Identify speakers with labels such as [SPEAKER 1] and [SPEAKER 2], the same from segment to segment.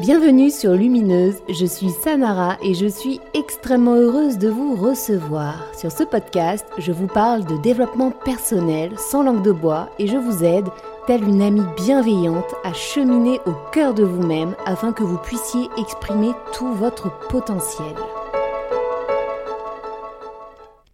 [SPEAKER 1] Bienvenue sur Lumineuse, je suis Sanara et je suis extrêmement heureuse de vous recevoir. Sur ce podcast, je vous parle de développement personnel sans langue de bois et je vous aide, telle une amie bienveillante, à cheminer au cœur de vous-même afin que vous puissiez exprimer tout votre potentiel.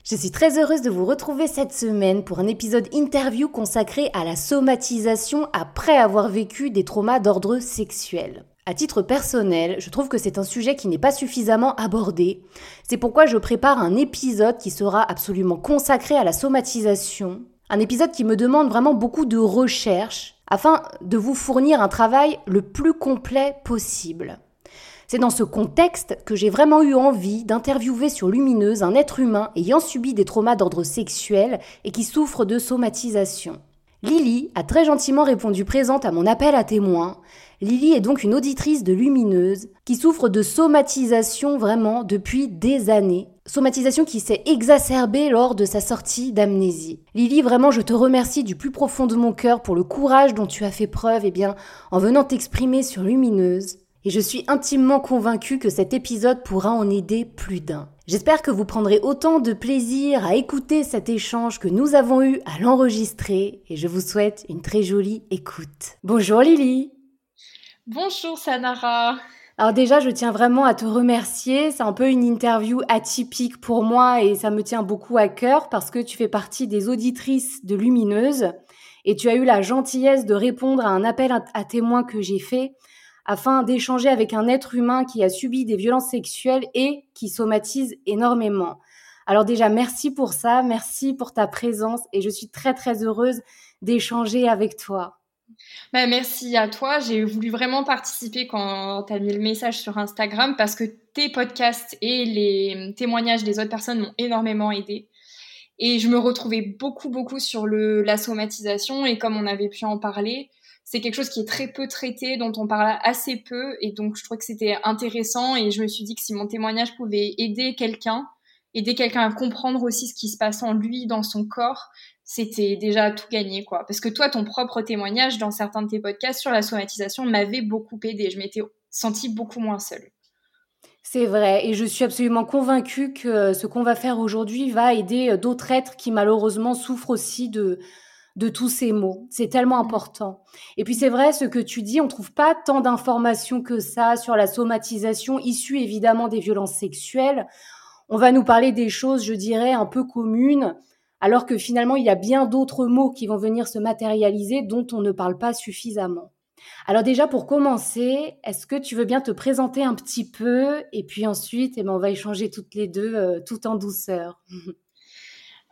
[SPEAKER 1] Je suis très heureuse de vous retrouver cette semaine pour un épisode interview consacré à la somatisation après avoir vécu des traumas d'ordre sexuel. À titre personnel, je trouve que c'est un sujet qui n'est pas suffisamment abordé. C'est pourquoi je prépare un épisode qui sera absolument consacré à la somatisation. Un épisode qui me demande vraiment beaucoup de recherche afin de vous fournir un travail le plus complet possible. C'est dans ce contexte que j'ai vraiment eu envie d'interviewer sur Lumineuse un être humain ayant subi des traumas d'ordre sexuel et qui souffre de somatisation. Lily a très gentiment répondu présente à mon appel à témoins. Lily est donc une auditrice de Lumineuse qui souffre de somatisation vraiment depuis des années. Somatisation qui s'est exacerbée lors de sa sortie d'amnésie. Lily, vraiment, je te remercie du plus profond de mon cœur pour le courage dont tu as fait preuve, eh bien, en venant t'exprimer sur Lumineuse et je suis intimement convaincue que cet épisode pourra en aider plus d'un. J'espère que vous prendrez autant de plaisir à écouter cet échange que nous avons eu à l'enregistrer et je vous souhaite une très jolie écoute. Bonjour Lily
[SPEAKER 2] Bonjour Sanara
[SPEAKER 1] alors déjà, je tiens vraiment à te remercier. C'est un peu une interview atypique pour moi et ça me tient beaucoup à cœur parce que tu fais partie des auditrices de Lumineuse et tu as eu la gentillesse de répondre à un appel à témoins que j'ai fait afin d'échanger avec un être humain qui a subi des violences sexuelles et qui somatise énormément. Alors déjà, merci pour ça, merci pour ta présence et je suis très très heureuse d'échanger avec toi.
[SPEAKER 2] Bah, merci à toi. J'ai voulu vraiment participer quand tu as mis le message sur Instagram parce que tes podcasts et les témoignages des autres personnes m'ont énormément aidé. Et je me retrouvais beaucoup, beaucoup sur le, la somatisation et comme on avait pu en parler, c'est quelque chose qui est très peu traité, dont on parle assez peu, et donc je trouvais que c'était intéressant, et je me suis dit que si mon témoignage pouvait aider quelqu'un, aider quelqu'un à comprendre aussi ce qui se passe en lui, dans son corps, c'était déjà tout gagné, quoi. Parce que toi, ton propre témoignage dans certains de tes podcasts sur la somatisation m'avait beaucoup aidé, je m'étais sentie beaucoup moins seule.
[SPEAKER 1] C'est vrai, et je suis absolument convaincue que ce qu'on va faire aujourd'hui va aider d'autres êtres qui malheureusement souffrent aussi de, de tous ces mots. C'est tellement important. Et puis c'est vrai, ce que tu dis, on trouve pas tant d'informations que ça sur la somatisation issue évidemment des violences sexuelles. On va nous parler des choses, je dirais, un peu communes, alors que finalement il y a bien d'autres mots qui vont venir se matérialiser dont on ne parle pas suffisamment. Alors déjà pour commencer, est-ce que tu veux bien te présenter un petit peu et puis ensuite eh ben, on va échanger toutes les deux euh, tout en douceur.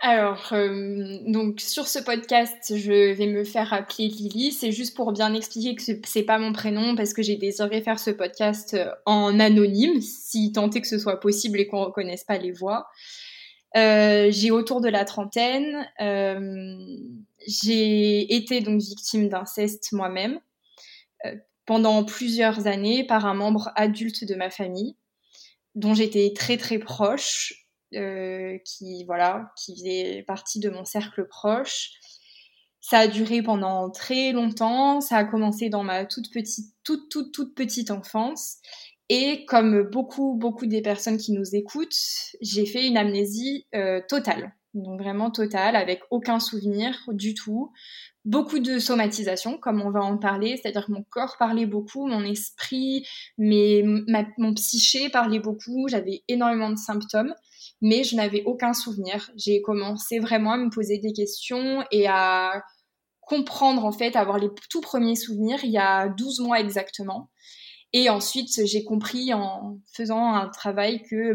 [SPEAKER 2] Alors, euh, donc sur ce podcast, je vais me faire appeler Lily. C'est juste pour bien expliquer que c'est pas mon prénom parce que j'ai désiré faire ce podcast euh, en anonyme, si tant est que ce soit possible et qu'on reconnaisse pas les voix. Euh, j'ai autour de la trentaine. j'ai été donc victime d'inceste moi-même pendant plusieurs années par un membre adulte de ma famille dont j'étais très très proche euh, qui voilà, qui faisait partie de mon cercle proche. Ça a duré pendant très longtemps. Ça a commencé dans ma toute petite, toute toute toute petite enfance. Et comme beaucoup beaucoup des personnes qui nous écoutent, j'ai fait une amnésie euh, totale. Donc vraiment totale, avec aucun souvenir du tout. Beaucoup de somatisation, comme on va en parler, c'est-à-dire que mon corps parlait beaucoup, mon esprit, mais mon psyché parlait beaucoup, j'avais énormément de symptômes mais je n'avais aucun souvenir. J'ai commencé vraiment à me poser des questions et à comprendre, en fait, avoir les tout premiers souvenirs il y a 12 mois exactement. Et ensuite, j'ai compris en faisant un travail que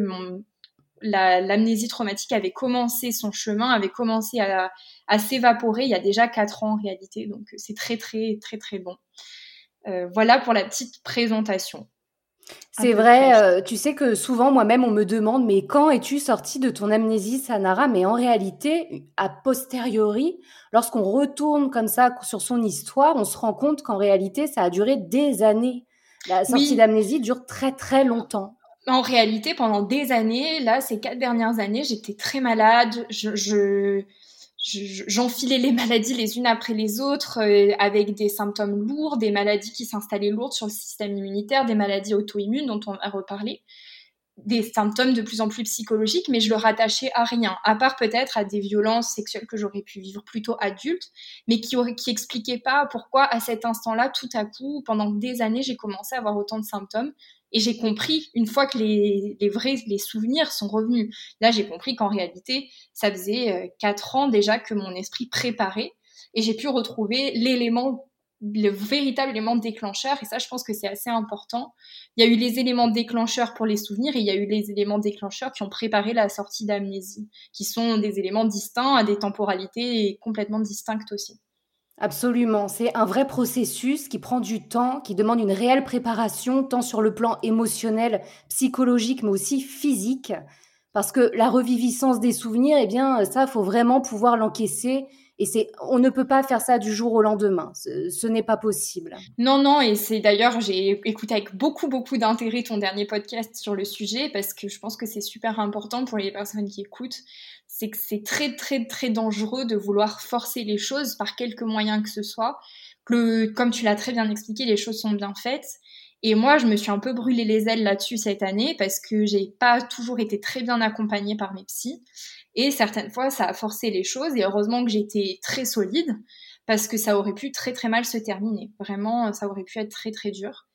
[SPEAKER 2] l'amnésie traumatique avait commencé son chemin, avait commencé à, à s'évaporer il y a déjà 4 ans en réalité. Donc, c'est très, très, très, très bon. Euh, voilà pour la petite présentation.
[SPEAKER 1] C'est vrai, euh, tu sais que souvent moi-même on me demande mais quand es-tu sortie de ton amnésie Sanara? Mais en réalité, a posteriori, lorsqu'on retourne comme ça sur son histoire, on se rend compte qu'en réalité ça a duré des années. La sortie d'amnésie dure très très longtemps.
[SPEAKER 2] En réalité, pendant des années, là, ces quatre dernières années, j'étais très malade. Je, je, j'enfilais les maladies les unes après les autres euh, avec des symptômes lourds, des maladies qui s'installaient lourdes sur le système immunitaire, des maladies auto-immunes dont on a reparlé, des symptômes de plus en plus psychologiques, mais je le rattachais à rien, à part peut-être à des violences sexuelles que j'aurais pu vivre plutôt adulte, mais qui n'expliquaient qui expliquaient pas pourquoi à cet instant-là, tout à coup, pendant des années, j'ai commencé à avoir autant de symptômes. Et j'ai compris, une fois que les, vrais les souvenirs sont revenus, là j'ai compris qu'en réalité, ça faisait euh, quatre ans déjà que mon esprit préparait et j'ai pu retrouver l'élément le véritable élément déclencheur, et ça je pense que c'est assez important. Il y a eu les éléments déclencheurs pour les souvenirs et il y a eu les éléments déclencheurs qui ont préparé la sortie d'amnésie, qui sont des éléments distincts à des temporalités complètement distinctes aussi.
[SPEAKER 1] Absolument, c'est un vrai processus qui prend du temps, qui demande une réelle préparation, tant sur le plan émotionnel, psychologique, mais aussi physique. Parce que la reviviscence des souvenirs, eh bien, ça, faut vraiment pouvoir l'encaisser et c'est, on ne peut pas faire ça du jour au lendemain. Ce, n'est pas possible.
[SPEAKER 2] Non, non. Et c'est d'ailleurs, j'ai écouté avec beaucoup, beaucoup d'intérêt ton dernier podcast sur le sujet parce que je pense que c'est super important pour les personnes qui écoutent. C'est que c'est très, très, très dangereux de vouloir forcer les choses par quelque moyen que ce soit. Comme tu l'as très bien expliqué, les choses sont bien faites. Et moi, je me suis un peu brûlé les ailes là-dessus cette année parce que j'ai pas toujours été très bien accompagnée par mes psys. Et certaines fois, ça a forcé les choses. Et heureusement que j'étais très solide parce que ça aurait pu très très mal se terminer. Vraiment, ça aurait pu être très très dur.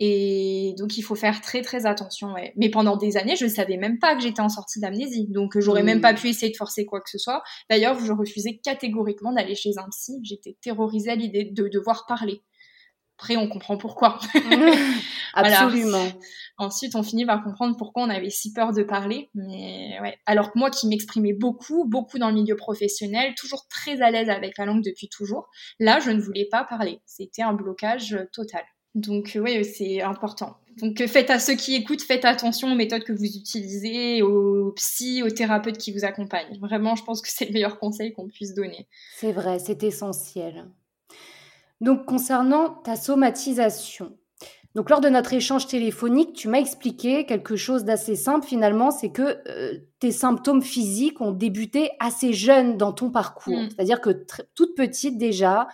[SPEAKER 2] Et donc, il faut faire très très attention. Mais pendant des années, je ne savais même pas que j'étais en sortie d'amnésie. Donc, j'aurais même pas mmh. pu essayer de forcer quoi que ce soit. D'ailleurs, je refusais catégoriquement d'aller chez un psy. J'étais terrorisée à l'idée de devoir parler. Après, on comprend pourquoi.
[SPEAKER 1] Absolument.
[SPEAKER 2] Ensuite, on finit par comprendre pourquoi on avait si peur de parler. Mais ouais. Alors que moi, qui m'exprimais beaucoup, beaucoup dans le milieu professionnel, toujours très à l'aise avec la langue depuis toujours, là, je ne voulais pas parler. C'était un blocage total. Donc oui, c'est important. Donc faites à ceux qui écoutent, faites attention aux méthodes que vous utilisez, aux psy, aux thérapeutes qui vous accompagnent. Vraiment, je pense que c'est le meilleur conseil qu'on puisse donner.
[SPEAKER 1] C'est vrai, c'est essentiel. Donc concernant ta somatisation, donc lors de notre échange téléphonique, tu m'as expliqué quelque chose d'assez simple finalement, c'est que euh, tes symptômes physiques ont débuté assez jeunes dans ton parcours. Mm. C'est-à-dire que toute petite déjà,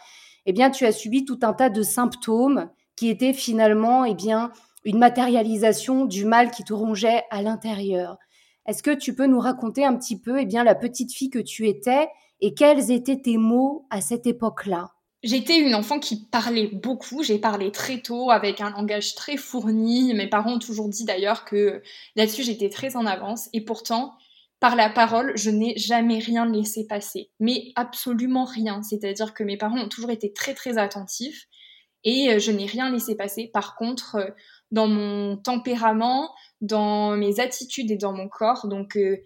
[SPEAKER 1] eh bien tu as subi tout un tas de symptômes qui étaient finalement eh bien une matérialisation du mal qui te rongeait à l'intérieur. Est-ce que tu peux nous raconter un petit peu eh bien la petite fille que tu étais et quels étaient tes mots à cette époque-là?
[SPEAKER 2] J'étais une enfant qui parlait beaucoup, j'ai parlé très tôt avec un langage très fourni. Mes parents ont toujours dit d'ailleurs que là-dessus j'étais très en avance et pourtant par la parole, je n'ai jamais rien laissé passer, mais absolument rien. C'est-à-dire que mes parents ont toujours été très très attentifs et euh, je n'ai rien laissé passer. Par contre, euh, dans mon tempérament, dans mes attitudes et dans mon corps, donc euh,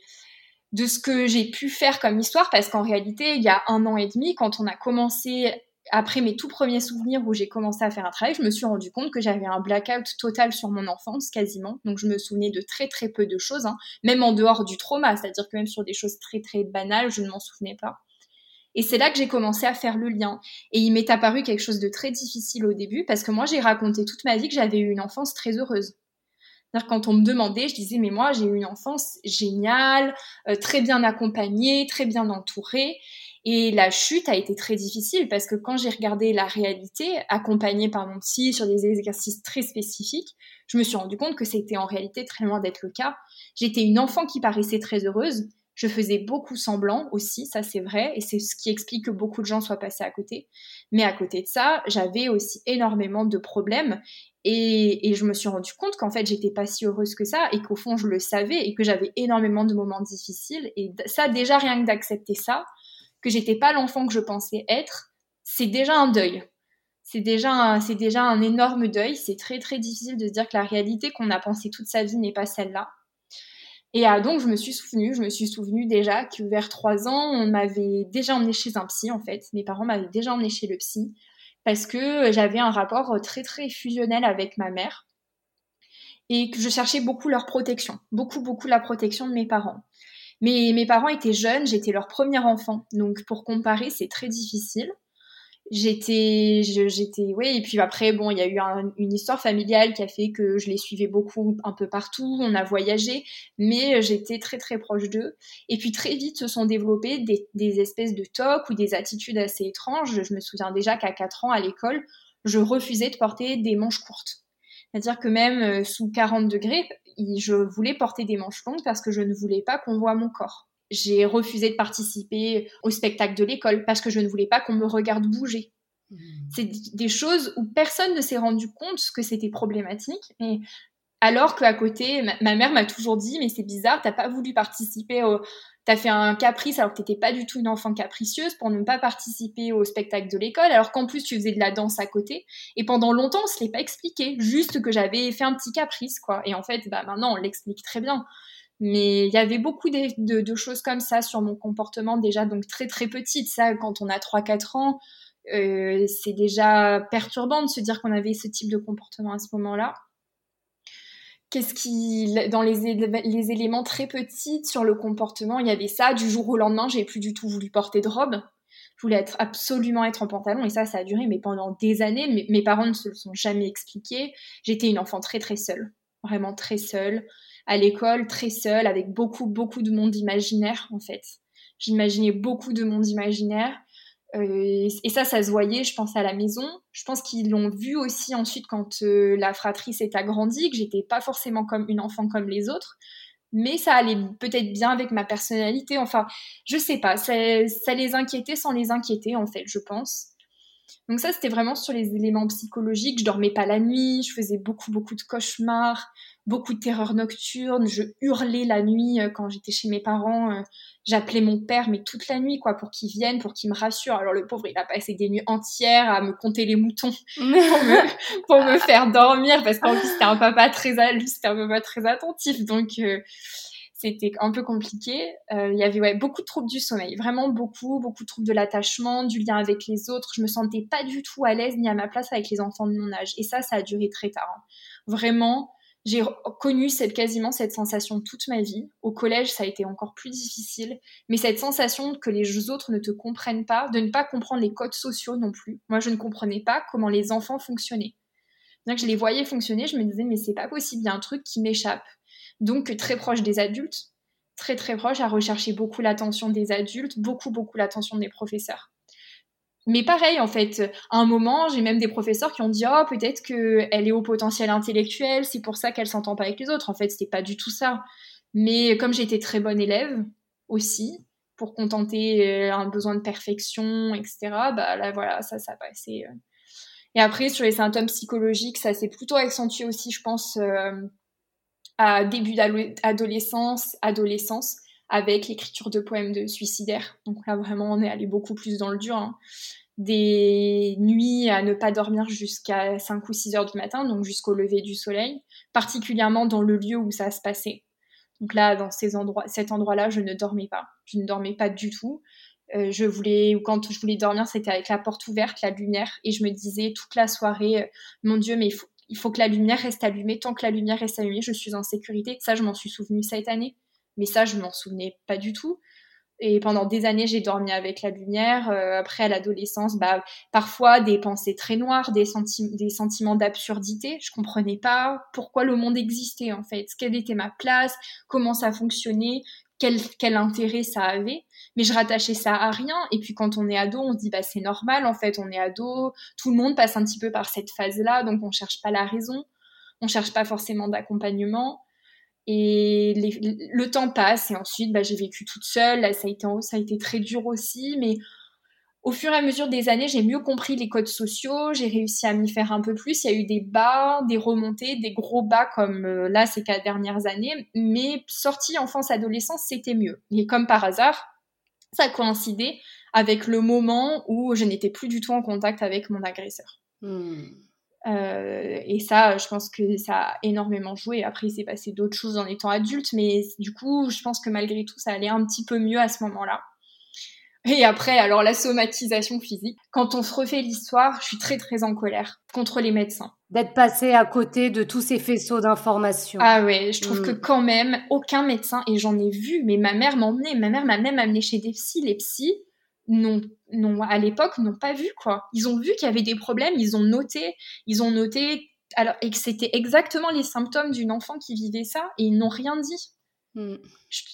[SPEAKER 2] de ce que j'ai pu faire comme histoire, parce qu'en réalité, il y a un an et demi, quand on a commencé après mes tout premiers souvenirs où j'ai commencé à faire un travail, je me suis rendu compte que j'avais un blackout total sur mon enfance, quasiment. Donc je me souvenais de très très peu de choses, hein, même en dehors du trauma, c'est-à-dire que même sur des choses très très banales, je ne m'en souvenais pas. Et c'est là que j'ai commencé à faire le lien. Et il m'est apparu quelque chose de très difficile au début, parce que moi j'ai raconté toute ma vie que j'avais eu une enfance très heureuse. Quand on me demandait, je disais, mais moi, j'ai eu une enfance géniale, euh, très bien accompagnée, très bien entourée. Et la chute a été très difficile parce que quand j'ai regardé la réalité, accompagnée par mon psy sur des exercices très spécifiques, je me suis rendu compte que c'était en réalité très loin d'être le cas. J'étais une enfant qui paraissait très heureuse. Je faisais beaucoup semblant aussi, ça c'est vrai, et c'est ce qui explique que beaucoup de gens soient passés à côté. Mais à côté de ça, j'avais aussi énormément de problèmes et, je me suis rendu compte qu'en fait, j'étais pas si heureuse que ça et qu'au fond, je le savais et que j'avais énormément de moments difficiles. Et ça, déjà, rien que d'accepter ça, que j'étais pas l'enfant que je pensais être, c'est déjà un deuil. C'est déjà, c'est déjà un énorme deuil. C'est très très difficile de se dire que la réalité qu'on a pensée toute sa vie n'est pas celle-là. Et ah, donc je me suis souvenue, je me suis souvenue déjà que vers trois ans, on m'avait déjà emmené chez un psy en fait. Mes parents m'avaient déjà emmené chez le psy parce que j'avais un rapport très très fusionnel avec ma mère et que je cherchais beaucoup leur protection, beaucoup beaucoup la protection de mes parents. Mais mes parents étaient jeunes, j'étais leur premier enfant, donc pour comparer, c'est très difficile. J'étais j'étais oui et puis après bon il y a eu une histoire familiale qui a fait que je les suivais beaucoup un peu partout on a voyagé mais j'étais très très proche d'eux. Et puis très vite se sont développées des, des espèces de tocs ou des attitudes assez étranges. Je me souviens déjà qu'à 4 ans à l'école je refusais de porter des manches courtes. C'est-à-dire que même euh, sous 40 degrés je voulais porter des manches longues parce que je ne voulais pas qu'on voit mon corps j'ai refusé de participer au spectacle de l'école parce que je ne voulais pas qu'on me regarde bouger. Mmh. C'est des choses où personne ne s'est rendu compte que c'était problématique. Et alors qu'à côté, ma, mère m'a toujours dit, mais c'est bizarre, t'as pas voulu participer au... T'as fait un caprice alors que t'étais pas du tout une enfant capricieuse pour ne pas participer au spectacle de l'école, alors qu'en plus tu faisais de la danse à côté. Et pendant longtemps, on se l'est pas expliqué, juste que j'avais fait un petit caprice, quoi. Et en fait, bah maintenant, on l'explique très bien. Mais il y avait beaucoup de, choses comme ça sur mon comportement déjà, donc très très petite. Ça, quand on a 3-4 ans, euh, c'est déjà perturbant de se dire qu'on avait ce type de comportement à ce moment-là. Qu'est-ce qui, dans les, les, éléments très petits sur le comportement, il y avait ça. Du jour au lendemain, j'ai plus du tout voulu porter de robe. Je voulais être absolument être en pantalon et ça, ça a duré, mais pendant des années. Mes, mes parents ne se le sont jamais expliqués. J'étais une enfant très très seule, vraiment très seule à l'école très seule avec beaucoup beaucoup de monde imaginaire en fait. J'imaginais beaucoup de monde imaginaire euh, et ça ça se voyait je pense à la maison. Je pense qu'ils l'ont vu aussi ensuite quand euh, la fratrie s'est agrandie que j'étais pas forcément comme une enfant comme les autres mais ça allait peut-être bien avec ma personnalité. Enfin, je sais pas, ça, ça les inquiétait sans les inquiéter en fait, je pense. Donc ça, c'était vraiment sur les éléments psychologiques. Je dormais pas la nuit, je faisais beaucoup, beaucoup de cauchemars, beaucoup de terreurs nocturnes. Je hurlais la nuit euh, quand j'étais chez mes parents. Euh, j'appelais mon père, mais toute la nuit, quoi, pour qu'il vienne, pour qu'il me rassure. Alors le pauvre, il a passé des nuits entières à me compter les moutons pour, me, faire dormir, parce qu'en plus, c'était un papa très, c'était un papa très attentif. Donc, euh, c'était un peu compliqué. Euh, il y avait ouais, beaucoup de troubles du sommeil, vraiment beaucoup, beaucoup de troubles de l'attachement, du lien avec les autres. Je me sentais pas du tout à l'aise ni à ma place avec les enfants de mon âge. Et ça, ça a duré très tard. Hein. Vraiment, j'ai connu cette, quasiment cette sensation toute ma vie. Au collège, ça a été encore plus difficile. Mais cette sensation que les autres ne te comprennent pas, de ne pas comprendre les codes sociaux non plus. Moi, je ne comprenais pas comment les enfants fonctionnaient. Bien que je les voyais fonctionner, je me disais, mais c'est pas possible, il y a un truc qui m'échappe donc très proche des adultes, très très proche, à rechercher beaucoup l'attention des adultes, beaucoup beaucoup l'attention des professeurs. Mais pareil, en fait, à un moment, j'ai même des professeurs qui ont dit Oh, peut-être qu'elle est au potentiel intellectuel, c'est pour ça qu'elle s'entend pas avec les autres. En fait, c'était pas du tout ça. Mais comme j'étais très bonne élève aussi, pour contenter euh, un besoin de perfection, etc., bah là, voilà, ça, ça passait. Euh. Et après, sur les symptômes psychologiques, ça s'est plutôt accentué aussi, je pense, euh, à début d'adolescence, adolescence, avec l'écriture de poèmes de suicidaires. Donc là, vraiment, on est allé beaucoup plus dans le dur. Hein. Des nuits à ne pas dormir jusqu'à 5 ou 6 heures du matin, donc jusqu'au lever du soleil, particulièrement dans le lieu où ça se passait. Donc là, dans cet endroit-là, je ne dormais pas. Je ne dormais pas du tout. Euh, je voulais, ou quand je voulais dormir, c'était avec la porte ouverte, la lumière, et je me disais toute la soirée, euh, mon Dieu, mais il faut, il faut que la lumière reste allumée. Tant que la lumière reste allumée, je suis en sécurité. Ça, je m'en suis souvenu cette année. Mais ça, je m'en souvenais pas du tout. Et pendant des années, j'ai dormi avec la lumière. Euh, après, à l'adolescence, bah, parfois des pensées très noires, des, sentiments d'absurdité. Je comprenais pas pourquoi le monde existait, en fait. Quelle était ma place, comment ça fonctionnait, quel, quel intérêt ça avait? Mais je rattachais ça à rien. Et puis quand on est ado, on se dit bah c'est normal en fait, on est ado, tout le monde passe un petit peu par cette phase-là, donc on cherche pas la raison, on cherche pas forcément d'accompagnement. Et le temps passe et ensuite bah, j'ai vécu toute seule. Là, ça a été ça a été très dur aussi, mais au fur et à mesure des années, j'ai mieux compris les codes sociaux, j'ai réussi à m'y faire un peu plus. Il y a eu des bas, des remontées, des gros bas comme euh, là ces quatre dernières années, mais sortie enfance-adolescence, c'était mieux. Et comme par hasard, ça coïncidait avec le moment où je n'étais plus du tout en contact avec mon agresseur. Hmm. Euh, et ça, je pense que ça a énormément joué. Après, il s'est passé d'autres choses en étant adulte, mais du coup, je pense que malgré tout, ça allait un petit peu mieux à ce moment-là. Et après, alors la somatisation physique. Quand on se refait l'histoire, je suis très très en colère contre les médecins.
[SPEAKER 1] D'être passé à côté de tous ces faisceaux d'informations.
[SPEAKER 2] Ah ouais, je trouve que mm. quand même, aucun médecin, et j'en ai vu, mais ma mère m'emmenait, ma mère m'a même amené chez des psys, les psys non, non, à l'époque, n'ont pas vu quoi. Ils ont vu qu'il y avait des problèmes, ils ont noté, ils ont noté alors, et que c'était exactement les symptômes d'une enfant qui vivait ça, et ils n'ont rien dit. Hmm.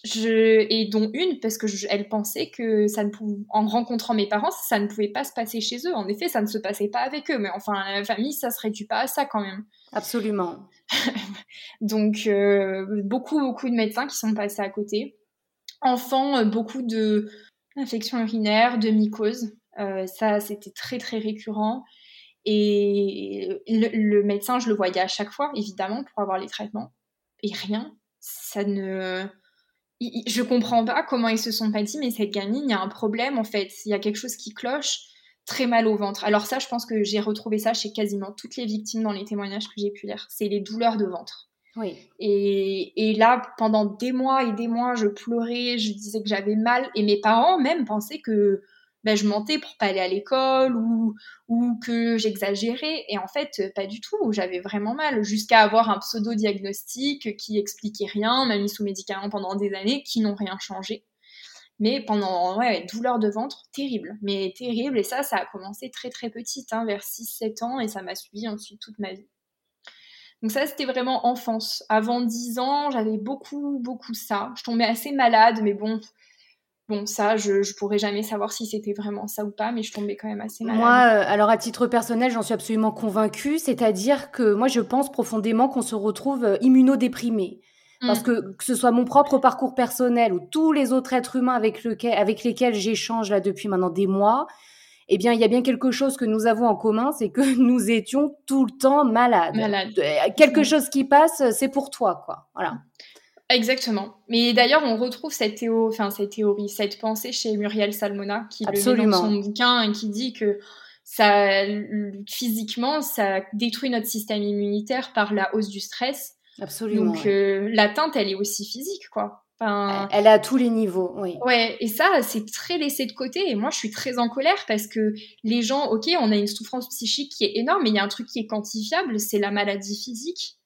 [SPEAKER 2] Je, et dont une, parce que elle pensait que ça ne pouvait, en rencontrant mes parents, ça ne pouvait pas se passer chez eux. En effet, ça ne se passait pas avec eux, mais enfin, la famille, ça se réduit pas à ça quand même.
[SPEAKER 1] Absolument.
[SPEAKER 2] Donc, euh, beaucoup, beaucoup de médecins qui sont passés à côté. Enfants, euh, beaucoup de infections urinaires, de mycoses. Euh, ça, c'était très, très récurrent. Et le, médecin, je le voyais à chaque fois, évidemment, pour avoir les traitements. Et rien. Ça ne. Je comprends pas comment ils se sont pas dit, mais cette gamine, il y a un problème en fait. Il y a quelque chose qui cloche, très mal au ventre. Alors, ça, je pense que j'ai retrouvé ça chez quasiment toutes les victimes dans les témoignages que j'ai pu lire. C'est les douleurs de ventre.
[SPEAKER 1] Oui.
[SPEAKER 2] Et, et, là, pendant des mois et des mois, je pleurais, je disais que j'avais mal. Et mes parents même pensaient que ben, je mentais pour pas aller à l'école ou, ou que j'exagérais. Et en fait, pas du tout. J'avais vraiment mal jusqu'à avoir un pseudo-diagnostic qui expliquait rien, m'a mis sous médicaments pendant des années qui n'ont rien changé. Mais pendant, ouais, douleur de ventre, terrible. Mais terrible. Et ça, ça a commencé très très petite, hein, vers 6-7 ans, et ça m'a suivi ensuite toute ma vie. Donc ça, c'était vraiment enfance. Avant 10 ans, j'avais beaucoup, beaucoup ça. Je tombais assez malade, mais bon, Bon, ça, je, je pourrais jamais savoir si c'était vraiment ça ou pas, mais je tombais quand même assez malade.
[SPEAKER 1] Moi, euh, alors à titre personnel, j'en suis absolument convaincue. C'est-à-dire que moi, je pense profondément qu'on se retrouve euh, immunodéprimé. Parce mm. que que ce soit mon propre parcours personnel ou tous les autres êtres humains avec, lequel, avec lesquels j'échange là depuis maintenant des mois, eh bien, il y a bien quelque chose que nous avons en commun, c'est que nous étions tout le temps malades.
[SPEAKER 2] Malade.
[SPEAKER 1] Euh, quelque mm. chose qui passe, c'est pour toi, quoi. Voilà.
[SPEAKER 2] Exactement. Mais d'ailleurs, on retrouve cette, théo... enfin, cette théorie, cette pensée chez Muriel Salmona, qui le met dans son bouquin et qui dit que ça, physiquement, ça détruit notre système immunitaire par la hausse du stress.
[SPEAKER 1] Absolument.
[SPEAKER 2] Donc, euh, l'atteinte, elle est aussi physique, quoi.
[SPEAKER 1] Enfin, elle est à tous les niveaux, oui.
[SPEAKER 2] Ouais, et ça, c'est très laissé de côté. Et moi, je suis très en colère parce que les gens, ok, on a une souffrance psychique qui est énorme, mais il y a un truc qui est quantifiable, c'est la maladie physique.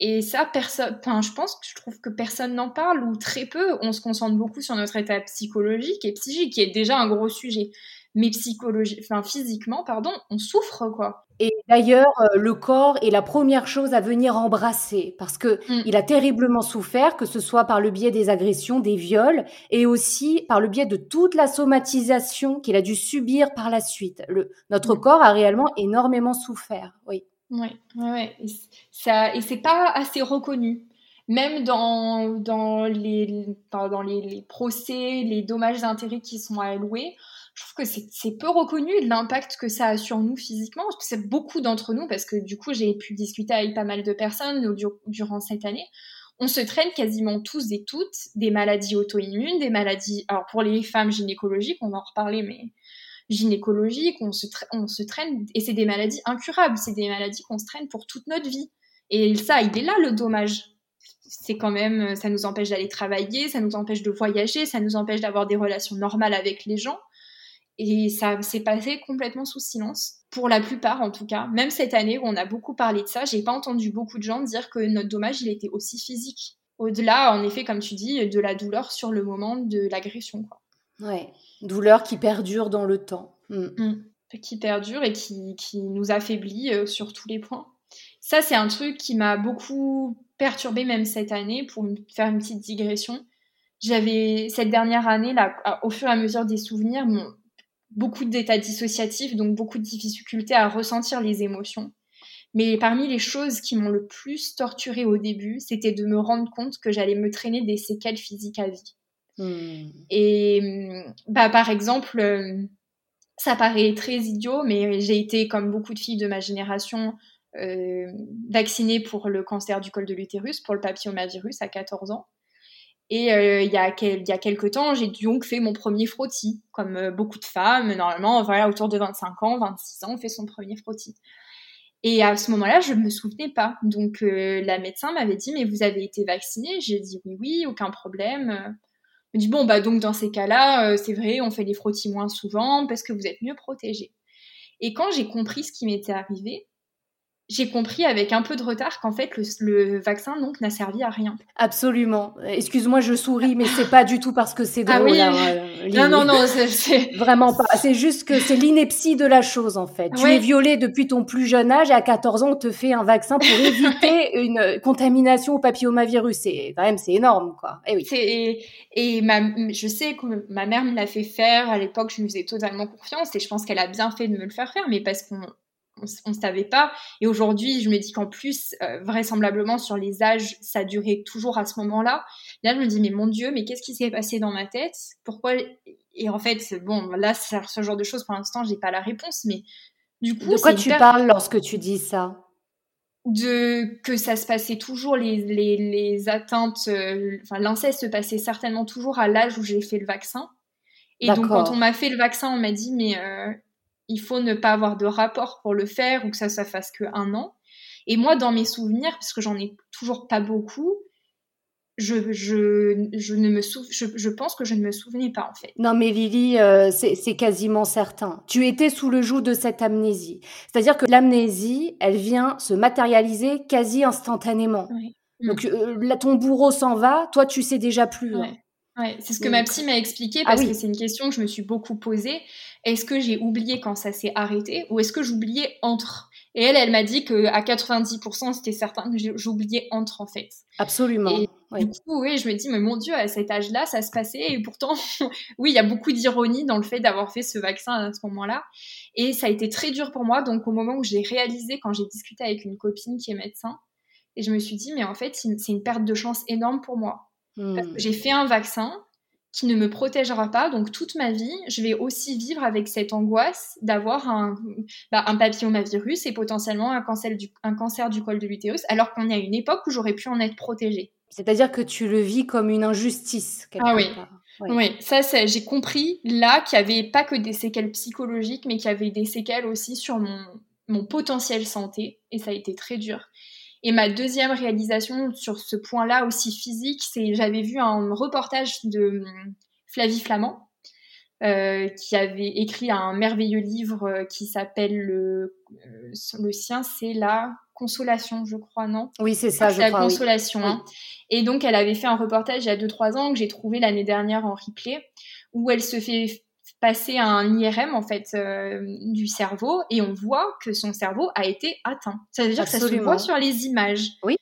[SPEAKER 2] Et ça, personne, enfin, je pense que je trouve que personne n'en parle ou très peu. On se concentre beaucoup sur notre état psychologique et psychique, qui est déjà un gros sujet. Mais psychologie, enfin, physiquement, pardon, on souffre, quoi.
[SPEAKER 1] Et d'ailleurs, euh, le corps est la première chose à venir embrasser parce que mm. il a terriblement souffert, que ce soit par le biais des agressions, des viols, et aussi par le biais de toute la somatisation qu'il a dû subir par la suite. Le, notre mm. corps a réellement énormément souffert, oui.
[SPEAKER 2] Oui, ouais, Et, ça, et c'est pas assez reconnu. Même dans, dans, les, dans les, procès, les dommages d'intérêt qui sont alloués, je trouve que c'est peu reconnu l'impact que ça a sur nous physiquement. C'est beaucoup d'entre nous, parce que du coup, j'ai pu discuter avec pas mal de personnes durant cette année. On se traîne quasiment tous et toutes des maladies auto-immunes, des maladies, alors pour les femmes gynécologiques, on va en reparler, mais gynécologiques, on se, on se traîne, et c'est des maladies incurables, c'est des maladies qu'on se traîne pour toute notre vie. Et ça, il est là le dommage. C'est quand même, ça nous empêche d'aller travailler, ça nous empêche de voyager, ça nous empêche d'avoir des relations normales avec les gens. Et ça s'est passé complètement sous silence, pour la plupart en tout cas. Même cette année où on a beaucoup parlé de ça, j'ai pas entendu beaucoup de gens dire que notre dommage, il était aussi physique. Au-delà, en effet, comme tu dis, de la douleur sur le moment de l'agression.
[SPEAKER 1] Ouais, douleur qui perdure dans le temps. Mm.
[SPEAKER 2] Mm. Qui perdure et qui, qui nous affaiblit euh, sur tous les points. Ça, c'est un truc qui m'a beaucoup perturbée même cette année, pour faire une petite digression. J'avais, cette dernière année, là, au fur et à mesure des souvenirs, beaucoup d'états dissociatifs, donc beaucoup de difficultés à ressentir les émotions. Mais parmi les choses qui m'ont le plus torturée au début, c'était de me rendre compte que j'allais me traîner des séquelles physiques à vie. Hmm. Et bah, par exemple, euh, ça paraît très idiot, mais j'ai été, comme beaucoup de filles de ma génération, euh, vaccinée pour le cancer du col de l'utérus, pour le papillomavirus à 14 ans. Et euh, il, y a il y a quelques temps, j'ai donc fait mon premier frottis, comme beaucoup de femmes, normalement, voilà, autour de 25 ans, 26 ans, on fait son premier frottis. Et à ce moment-là, je ne me souvenais pas. Donc la médecin m'avait dit, mais vous avez été vaccinée? J'ai dit oui, oui, aucun problème me dit bon bah donc dans ces cas-là, euh, c'est vrai, on fait les frottis moins souvent parce que vous êtes mieux protégés. Et quand j'ai compris ce qui m'était arrivé, j'ai compris avec un peu de retard qu'en fait le, vaccin donc n'a servi à rien.
[SPEAKER 1] Absolument. Excuse-moi, je souris, mais c'est pas du tout parce que c'est ah drôle.
[SPEAKER 2] Ah oui. non, non, non, c'est
[SPEAKER 1] vraiment pas. C'est juste que c'est l'ineptie de la chose en fait. Tu es violée depuis ton plus jeune âge et à 14 ans on te fait un vaccin pour éviter une contamination au papillomavirus. C'est quand même c'est énorme quoi.
[SPEAKER 2] Et
[SPEAKER 1] oui.
[SPEAKER 2] Et, et ma, je sais que ma mère me l'a fait faire à l'époque. Je lui faisais totalement confiance et je pense qu'elle a bien fait de me le faire faire, mais parce qu'on on ne savait pas. Et aujourd'hui, je me dis qu'en plus, euh, vraisemblablement, sur les âges, ça durait toujours à ce moment-là. Là, je me dis, mais mon Dieu, mais qu'est-ce qui s'est passé dans ma tête? Pourquoi? Et en fait, bon, là, ce genre de choses, pour l'instant, j'ai pas la réponse, mais du coup...
[SPEAKER 1] De quoi tu parles lorsque tu dis ça?
[SPEAKER 2] De que ça se passait toujours les, les, atteintes, euh, enfin l'inceste se passait certainement toujours à l'âge où j'ai fait le vaccin. Et donc quand on m'a fait le vaccin, on m'a dit mais euh, il faut ne pas avoir de rapport pour le faire ou que ça, ça fasse que un an. Et moi, dans mes souvenirs, parce que j'en ai toujours pas beaucoup, je, je, je ne me je, je, pense que je ne me souvenais pas en fait.
[SPEAKER 1] Non mais Lily, euh, c'est quasiment certain. Tu étais sous le joug de cette amnésie. C'est-à-dire que l'amnésie, elle vient se matérialiser quasi instantanément. Donc euh, là, ton bourreau s'en va, toi tu sais déjà plus. Hein.
[SPEAKER 2] Ouais, c'est ce que ma psy m'a expliqué ah parce que c'est une question que je me suis beaucoup posée. Est-ce que j'ai oublié quand ça s'est arrêté ou est-ce que j'oubliais entre? Et elle, elle m'a dit que à 90%, c'était certain que j'oubliais entre en fait.
[SPEAKER 1] Absolument.
[SPEAKER 2] Et du coup, oui, je me dis, mais mon Dieu, à cet âge-là, ça se passait. Et pourtant, oui, il y a beaucoup d'ironie dans le fait d'avoir fait ce vaccin à ce moment-là. Et ça a été très dur pour moi. Donc, au moment où j'ai réalisé, quand j'ai discuté avec une copine qui est médecin, et je me suis dit, mais en fait, c'est une perte de chance énorme pour moi Hmm. J'ai fait un vaccin qui ne me protégera pas. Donc toute ma vie, je vais aussi vivre avec cette angoisse d'avoir un, bah, un papillomavirus et potentiellement un cancer du, un cancer du col de l'utérus, alors qu'on est à une époque où j'aurais pu en être protégée.
[SPEAKER 1] C'est-à-dire que tu le vis comme une injustice.
[SPEAKER 2] Ah oui. Oui. ça, j'ai compris là qu'il n'y avait pas que des séquelles psychologiques, mais qu'il y avait des séquelles aussi sur mon, mon potentiel santé. Et ça a été très dur. Et ma deuxième réalisation sur ce point-là aussi physique, c'est j'avais vu un reportage de hum, Flavie Flamand, euh, qui avait écrit un merveilleux livre euh, qui s'appelle le, euh, le sien, c'est la consolation, je crois, non?
[SPEAKER 1] Oui, c'est ça, je
[SPEAKER 2] la consolation. Hein. Et donc, elle avait fait un reportage il y a 2-3 ans que j'ai trouvé l'année dernière en replay, où elle se fait passer un IRM en fait euh, du cerveau et on voit que son cerveau a été atteint. Ça veut dire que ça se voit sur les images.
[SPEAKER 1] Oui.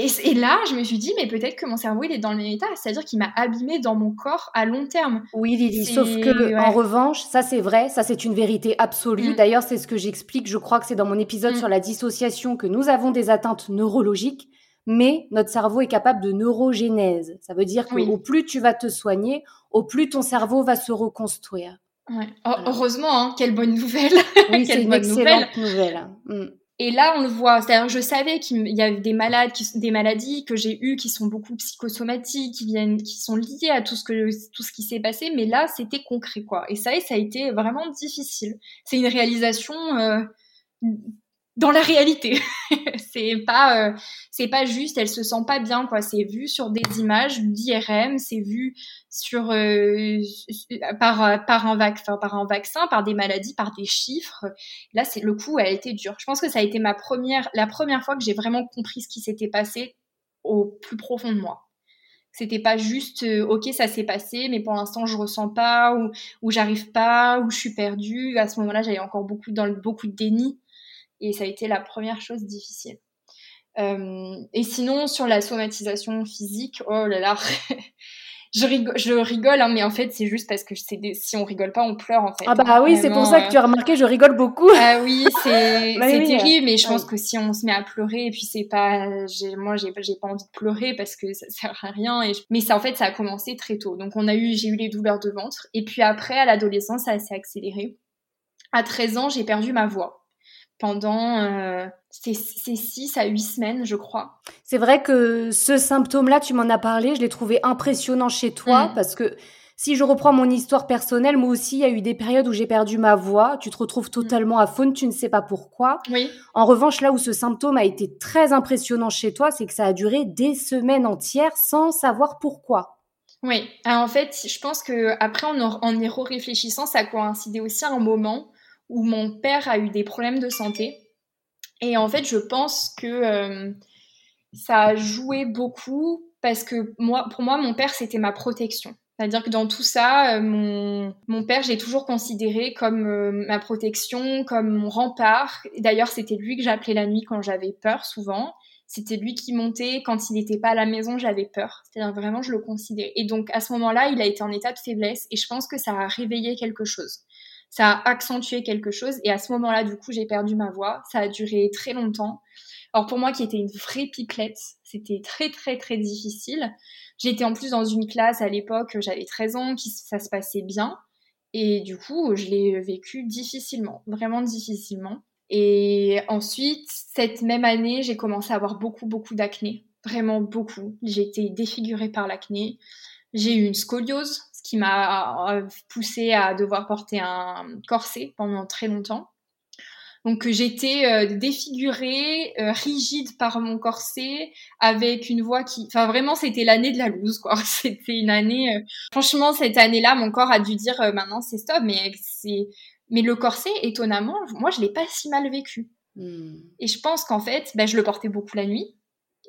[SPEAKER 2] Et, là, je me suis dit, mais peut-être que mon cerveau, il est dans le même état. C'est-à-dire qu'il m'a abîmé dans mon corps à long terme.
[SPEAKER 1] Oui, Lily. Sauf que, en revanche, ça, c'est vrai. Ça, c'est une vérité absolue. Mm. D'ailleurs, c'est ce que j'explique. Je crois que c'est dans mon épisode mm. sur la dissociation que nous avons des atteintes neurologiques mais notre cerveau est capable de neurogénèse. Ça veut dire qu'au plus tu vas te soigner, au plus ton cerveau va se reconstruire.
[SPEAKER 2] Oh, heureusement, hein, quelle bonne nouvelle.
[SPEAKER 1] Oui, c'est une excellente nouvelle.
[SPEAKER 2] Mm. Et là, on le voit. C'est-à-dire, je savais qu'il y avait des malades, des maladies que j'ai eues qui sont beaucoup psychosomatiques, qui viennent, qui sont liées à tout ce que, tout ce qui s'est passé. Mais là, c'était concret, quoi. Et ça, ça a été vraiment difficile. C'est une réalisation euh, dans la réalité. c'est pas euh, c'est pas juste, elle se sent pas bien quoi, c'est vu sur des images d'IRM, c'est vu sur euh, par par un vaccin par un vaccin, par des maladies, par des chiffres. Là, c'est le coup a été dur. Je pense que ça a été ma première la première fois que j'ai vraiment compris ce qui s'était passé au plus profond de moi. C'était pas juste euh, ok ça s'est passé mais pour l'instant je ressens pas ou j'arrive pas ou je suis perdue. À ce moment-là, j'avais encore beaucoup dans beaucoup de déni et ça a été la première chose difficile. Euh, et sinon, sur la somatisation physique, oh là là, je rigole, je rigole hein, mais en fait, c'est juste parce que des... si on rigole pas, on pleure en fait.
[SPEAKER 1] Ah bah oui, c'est pour ça que tu as remarqué, je rigole beaucoup.
[SPEAKER 2] Ah oui, c'est bah terrible, mais je pense que si on se met à pleurer, et puis c'est pas, moi j'ai pas envie de pleurer parce que ça sert à rien. Et Mais ça, en fait, ça a commencé très tôt. Donc on a eu, j'ai eu les douleurs de ventre, et puis après, à l'adolescence, ça s'est accéléré. À 13 ans, j'ai perdu ma voix pendant euh, ces, 6 à 8 semaines, je crois.
[SPEAKER 1] C'est vrai que ce symptôme-là, tu m'en as parlé, je l'ai trouvé impressionnant chez toi mm. parce que si je reprends mon histoire personnelle, moi aussi, il y a eu des périodes où j'ai perdu ma voix. Tu te retrouves totalement à faune, tu ne sais pas pourquoi.
[SPEAKER 2] Oui.
[SPEAKER 1] En revanche, là où ce symptôme a été très impressionnant chez toi, c'est que ça a duré des semaines entières sans savoir pourquoi.
[SPEAKER 2] Oui, en fait, je pense que après, en, en y réfléchissant, ça a coïncidé aussi à un moment où mon père a eu des problèmes de santé. Et en fait, je pense que ça a joué beaucoup parce que moi, pour moi, mon père, c'était ma protection. C'est-à-dire que dans tout ça, euh, mon, mon père, j'ai toujours considéré comme euh, ma protection, comme mon rempart. D'ailleurs, c'était lui que j'appelais la nuit quand j'avais peur, souvent. C'était lui qui montait. Quand il n'était pas à la maison, j'avais peur. C'est-à-dire vraiment, je le considérais. Et donc, à ce moment-là, il a été en état de faiblesse et je pense que ça a réveillé quelque chose. Ça a accentué quelque chose. Et à ce moment-là, du coup, j'ai perdu ma voix. Ça a duré très longtemps. Alors pour moi qui était une vraie pipelette, c'était très très très difficile. J'étais en plus dans une classe à l'époque, j'avais 13 ans, qui ça se passait bien. Et du coup, je l'ai vécu difficilement, vraiment difficilement. Et ensuite, cette même année, j'ai commencé à avoir beaucoup, beaucoup d'acné. Vraiment beaucoup. J'ai été défigurée par l'acné. J'ai eu une scoliose, qui m'a euh, poussée à devoir porter un corset pendant très longtemps. Donc j'étais euh, défigurée, euh, rigide par mon corset, avec une voix qui, enfin vraiment c'était l'année de la loose quoi. C'était une année. Euh, franchement cette année-là, mon corps a dû dire maintenant c'est stop, mais c'est, mais le corset étonnamment, moi je l'ai pas si mal vécu. Hmm. Et je pense qu'en fait, ben, je le portais beaucoup la nuit.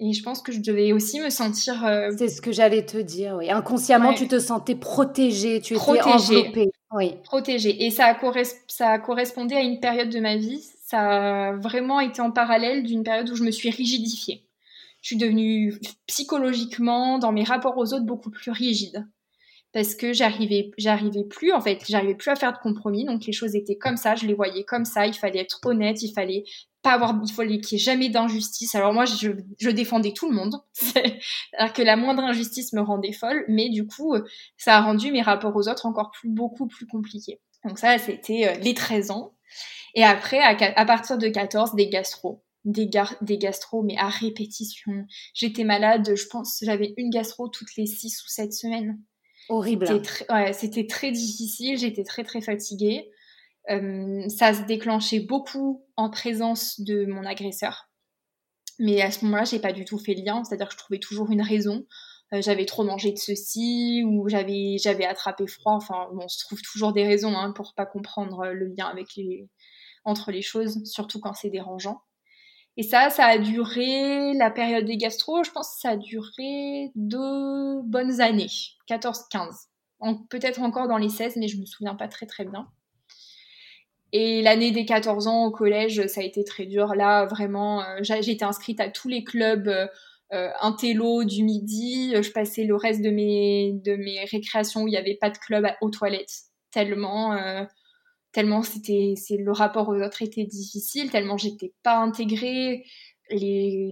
[SPEAKER 2] Et je pense que je devais aussi me sentir.
[SPEAKER 1] C'est ce que j'allais te dire, oui. Inconsciemment, tu te sentais protégée, tu étais enveloppée. Oui.
[SPEAKER 2] Protégée. Et ça, ça correspondait à une période de ma vie. Ça a vraiment été en parallèle d'une période où je me suis rigidifiée. Je suis devenue psychologiquement, dans mes rapports aux autres, beaucoup plus rigide. Parce que j'arrivais, j'arrivais plus, en fait, j'arrivais plus à faire de compromis. Donc les choses étaient comme ça, je les voyais comme ça. Il fallait être honnête, il fallait pas avoir, il fallait qu'il n'y ait jamais d'injustice. Alors moi, je, je, défendais tout le monde. Alors que la moindre injustice me rendait folle, mais du coup, ça a rendu mes rapports aux autres encore plus, beaucoup plus compliqués. Donc ça, c'était euh, les 13 ans. Et après, à, partir de 14, des gastro. Des, des gastro, mais à répétition. J'étais malade, je pense, j'avais une gastro toutes les 6 ou 7 semaines.
[SPEAKER 1] Horrible.
[SPEAKER 2] C'était très difficile, j'étais très très fatiguée. Euh, ça se déclenchait beaucoup en présence de mon agresseur. Mais à ce moment-là, j'ai pas du tout fait le lien, c'est-à-dire que je trouvais toujours une raison. Euh, j'avais trop mangé de ceci ou j'avais j'avais attrapé froid. Enfin, on se trouve toujours des raisons hein, pour pas comprendre le lien avec les entre les choses, surtout quand c'est dérangeant. Et ça, ça a duré la période des gastro, je pense que ça a duré deux bonnes années, 14-15. Peut-être encore dans les 16, mais je me souviens pas très très bien. Et l'année des 14 ans au collège, ça a été très dur. Là, vraiment, euh, j'ai été inscrite à tous les clubs euh, euh, intello du midi. Je passais le reste de mes, de mes récréations où il n'y avait pas de club aux toilettes. Tellement, tellement c'était, c'est, le rapport aux autres était difficile, tellement j'étais pas intégrée. Les,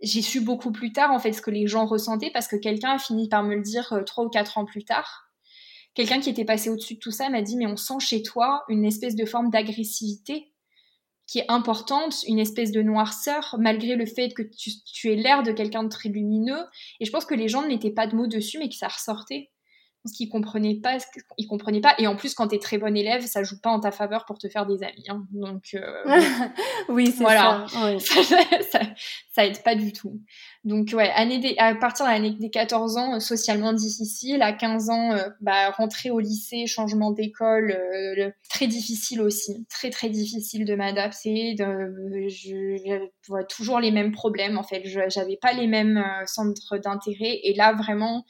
[SPEAKER 2] j'ai su beaucoup plus tard, en fait, ce que les gens ressentaient parce que quelqu'un a fini par me le dire trois ou quatre ans plus tard quelqu'un qui était passé au-dessus de tout ça m'a dit mais on sent chez toi une espèce de forme d'agressivité qui est importante, une espèce de noirceur, malgré le fait que tu, aies l'air de quelqu'un de très lumineux. Et je pense que les gens ne mettaient pas de mots dessus, mais que ça ressortait parce qu'ils comprenaient pas, ils comprenaient pas. Et en plus, quand tu es très bon élève, ça joue pas en ta faveur pour te faire des amis. Hein. Donc, euh,
[SPEAKER 1] oui, c'est voilà.
[SPEAKER 2] ça. ça, ça. aide pas du tout. Donc, ouais, année à partir de l'année des 14 ans, euh, socialement difficile. À 15 ans, euh, bah, rentrer au lycée, changement d'école, très difficile aussi. Très, très difficile de m'adapter. Je, vois toujours les mêmes problèmes, en fait. J'avais pas les mêmes centres d'intérêt. Et là, vraiment,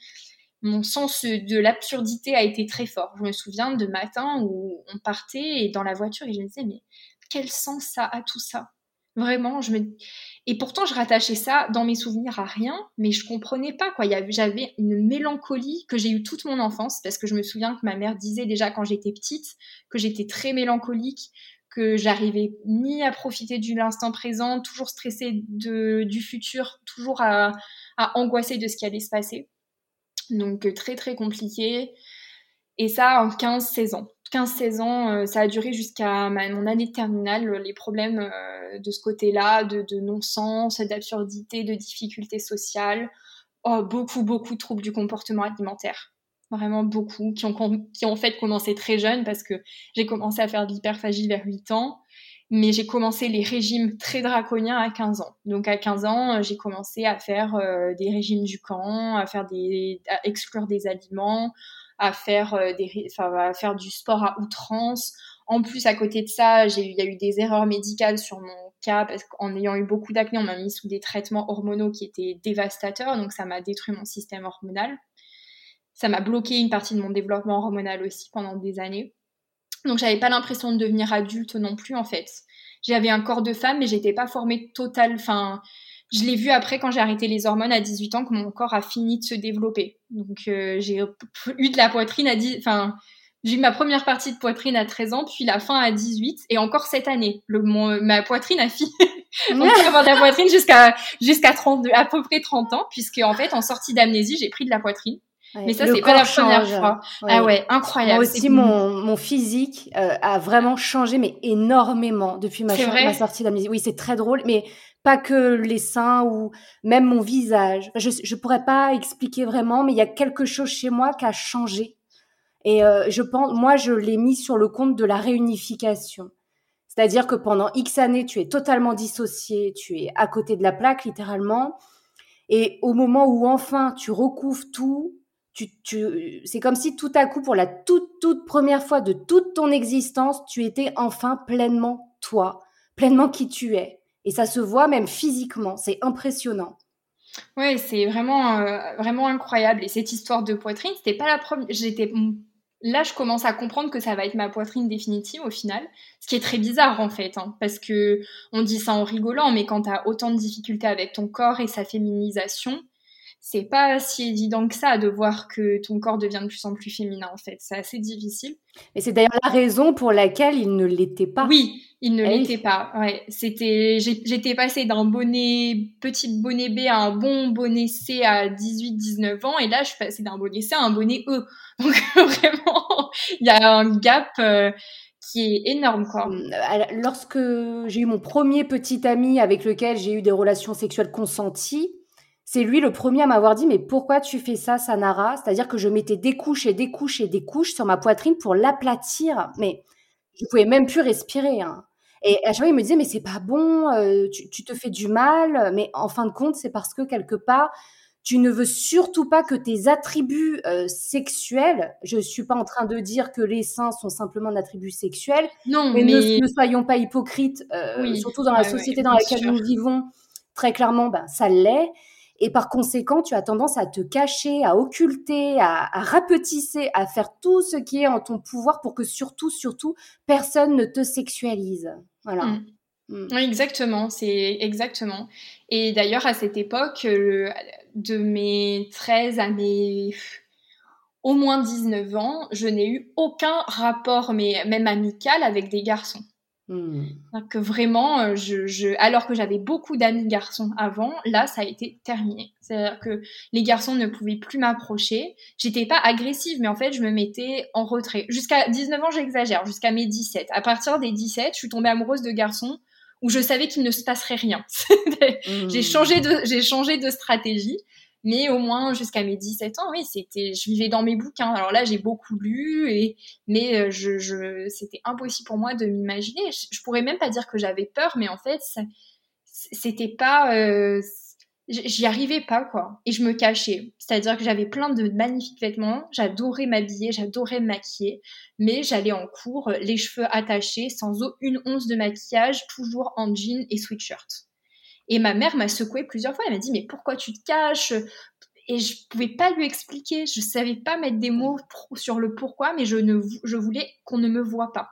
[SPEAKER 2] mon sens de l'absurdité a été très fort. Je me souviens de matin où on partait et dans la voiture et je me disais mais quel sens ça a tout ça? Vraiment, je me et pourtant je rattachais ça dans mes souvenirs à rien, mais je comprenais pas quoi. J'avais une mélancolie que j'ai eue toute mon enfance parce que je me souviens que ma mère disait déjà quand j'étais petite que j'étais très mélancolique, que j'arrivais ni à profiter de l'instant présent, toujours stressée de, du futur, toujours à, à angoisser de ce qui allait se passer. Donc euh, très très compliqué. Et ça en 15-16 ans. 15-16 ans, euh, ça a duré jusqu'à mon année de terminale, les problèmes euh, de ce côté-là, de, non-sens, d'absurdité, de difficultés sociales. Oh, beaucoup, beaucoup de troubles du comportement alimentaire. Vraiment beaucoup, qui ont, qui ont fait commencé très jeune parce que j'ai commencé à faire de l'hyperphagie vers 8 ans mais j'ai commencé les régimes très draconiens à 15 ans. Donc à 15 ans, euh, j'ai commencé à faire euh, des régimes du camp, à faire des, à exclure des aliments, à faire euh, des, enfin, à faire du sport à outrance. En plus, à côté de ça, il y a eu des erreurs médicales sur mon cas parce qu'en ayant eu beaucoup d'acné, on m'a mis sous des traitements hormonaux qui étaient dévastateurs, donc ça m'a détruit mon système hormonal. Ça m'a bloqué une partie de mon développement hormonal aussi pendant des années. Donc j'avais pas l'impression de devenir adulte non plus en fait. J'avais un corps de femme mais j'étais pas formée totale. Enfin, je l'ai vu après quand j'ai arrêté les hormones à 18 ans que mon corps a fini de se développer. Donc euh, j'ai eu de la poitrine à 10 enfin j'ai eu ma première partie de poitrine à 13 ans, puis la fin à 18 et encore cette année. Le, ma poitrine a fini donc avoir de la poitrine jusqu'à jusqu'à 30 à peu près 30 ans puisque en fait en sortie d'amnésie, j'ai pris de la poitrine. Mais ça, c'est pas la première fois. Ah ouais, incroyable.
[SPEAKER 1] Moi aussi, mon, mon physique euh, a vraiment changé, mais énormément depuis ma, ma sortie d'amnésie. Oui, c'est très drôle, mais pas que les seins ou même mon visage. Je je pourrais pas expliquer vraiment, mais il y a quelque chose chez moi qui a changé. Et euh, je pense, moi, je l'ai mis sur le compte de la réunification. C'est-à-dire que pendant X années, tu es totalement dissocié, tu es à côté de la plaque littéralement. Et au moment où enfin tu recouvres tout, c'est comme si tout à coup, pour la toute, toute première fois de toute ton existence, tu étais enfin pleinement toi, pleinement qui tu es. Et ça se voit même physiquement, c'est impressionnant.
[SPEAKER 2] Ouais, c'est vraiment, euh, vraiment incroyable. Et cette histoire de poitrine, c'était pas la première. J'étais là, je commence à comprendre que ça va être ma poitrine définitive au final, ce qui est très bizarre en fait, hein, parce que on dit ça en rigolant, mais quand tu as autant de difficultés avec ton corps et sa féminisation, c'est pas si évident que ça de voir que ton corps devient de plus en plus féminin en fait. C'est assez difficile.
[SPEAKER 1] Et c'est d'ailleurs la raison pour laquelle il ne l'était pas.
[SPEAKER 2] Oui, il ne eh l'était pas. Ouais, c'était j'étais passée d'un bonnet petit bonnet B à un bon bonnet C à 18-19 ans et là je suis passée d'un bonnet C à un bonnet E. Donc vraiment, il y a un gap euh, qui est énorme quoi. Hum,
[SPEAKER 1] lorsque j'ai eu mon premier petit ami avec lequel j'ai eu des relations sexuelles consenties, c'est lui le premier à m'avoir dit mais pourquoi tu fais ça Sanara? C'est-à-dire que je mettais des couches et des couches et des couches sur ma poitrine pour l'aplatir, mais je pouvais même plus respirer. Hein. Et à chaque fois il me disait mais c'est pas bon, euh, tu, te fais du mal, mais en fin de compte c'est parce que quelque part tu ne veux surtout pas que tes attributs euh, sexuels, je suis pas en train de dire que les seins sont simplement un attribut sexuel, non, mais, Ne, soyons pas hypocrites, euh, surtout dans la société dans laquelle nous vivons, très clairement, ben, ça l'est. Et par conséquent, tu as tendance à te cacher, à occulter, à, rapetisser, à faire tout ce qui est en ton pouvoir pour que surtout, surtout, personne ne te sexualise. Voilà. Mm.
[SPEAKER 2] Mm. Oui, exactement, c'est exactement. Et d'ailleurs, à cette époque, de mes 13 à mes au moins 19 ans, je n'ai eu aucun rapport, mais même amical, avec des garçons. Hmm. Que vraiment, euh, je, alors que j'avais beaucoup d'amis garçons avant, là, ça a été terminé. C'est-à-dire que les garçons ne pouvaient plus m'approcher. J'étais pas agressive, mais en fait, je me mettais en retrait. Jusqu'à 19 ans, j'exagère, jusqu'à mes 17. À partir des 17, je suis tombée amoureuse de garçons où je savais qu'il ne se passerait rien. j'ai changé de, j'ai changé de stratégie. Mais au moins jusqu'à mes 17 ans, oui, c'était, je vivais dans mes bouquins. Alors là, j'ai beaucoup lu, et mais euh, c'était impossible pour moi de m'imaginer. Je, pourrais même pas dire que j'avais peur, mais en fait, c'était pas, euh, j'y arrivais pas quoi. Et je me cachais. C'est-à-dire que j'avais plein de magnifiques vêtements. J'adorais m'habiller, j'adorais me maquiller, mais j'allais en cours, les cheveux attachés, sans aucune once de maquillage, toujours en jean et sweatshirt. Et ma mère m'a secoué plusieurs fois. Elle m'a dit mais pourquoi tu te caches? Et je pouvais pas lui expliquer. Je savais pas mettre des mots sur le pourquoi, mais je ne je voulais qu'on ne me voit pas.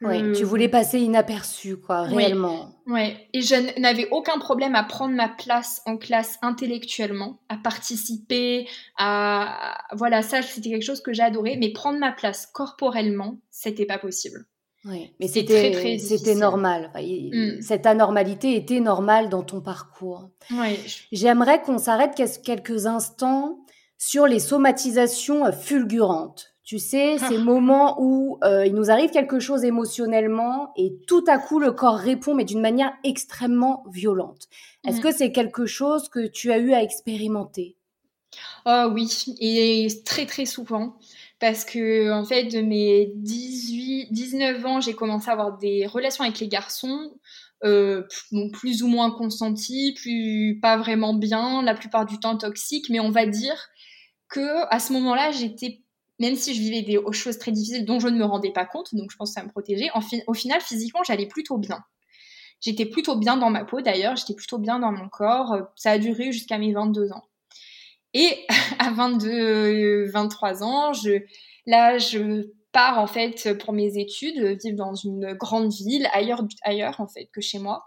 [SPEAKER 1] Oui, tu voulais passer inaperçu, quoi, réellement.
[SPEAKER 2] Oui, et je n'avais aucun problème à prendre ma place en classe intellectuellement, à participer, à... Voilà, ça, c'était quelque chose que j'adorais, mais prendre ma place corporellement, c'était pas possible.
[SPEAKER 1] Oui, mais c'était c'était normal. Mm. Cette anormalité était normale dans ton parcours.
[SPEAKER 2] Oui.
[SPEAKER 1] J'aimerais qu'on s'arrête quelques instants sur les somatisations fulgurantes. Tu sais, ces moments où euh, il nous arrive quelque chose émotionnellement et tout à coup le corps répond, mais d'une manière extrêmement violente. Est-ce mm. que c'est quelque chose que tu as eu à expérimenter?
[SPEAKER 2] Oh oui, et très très souvent parce que en fait de mes 18 19 ans j'ai commencé à avoir des relations avec les garçons euh, plus ou moins consenties plus pas vraiment bien la plupart du temps toxiques mais on va dire que à ce moment-là j'étais même si je vivais des choses très difficiles dont je ne me rendais pas compte, donc je pense que ça me protégeait. au final, physiquement, j'allais plutôt bien. J'étais plutôt bien dans ma peau d'ailleurs, j'étais plutôt bien dans mon corps. Ça a duré jusqu'à mes 22 ans. Et à 22, 23 ans, je, là, je pars en fait pour mes études, vivre dans une grande ville, ailleurs, ailleurs en fait que chez moi.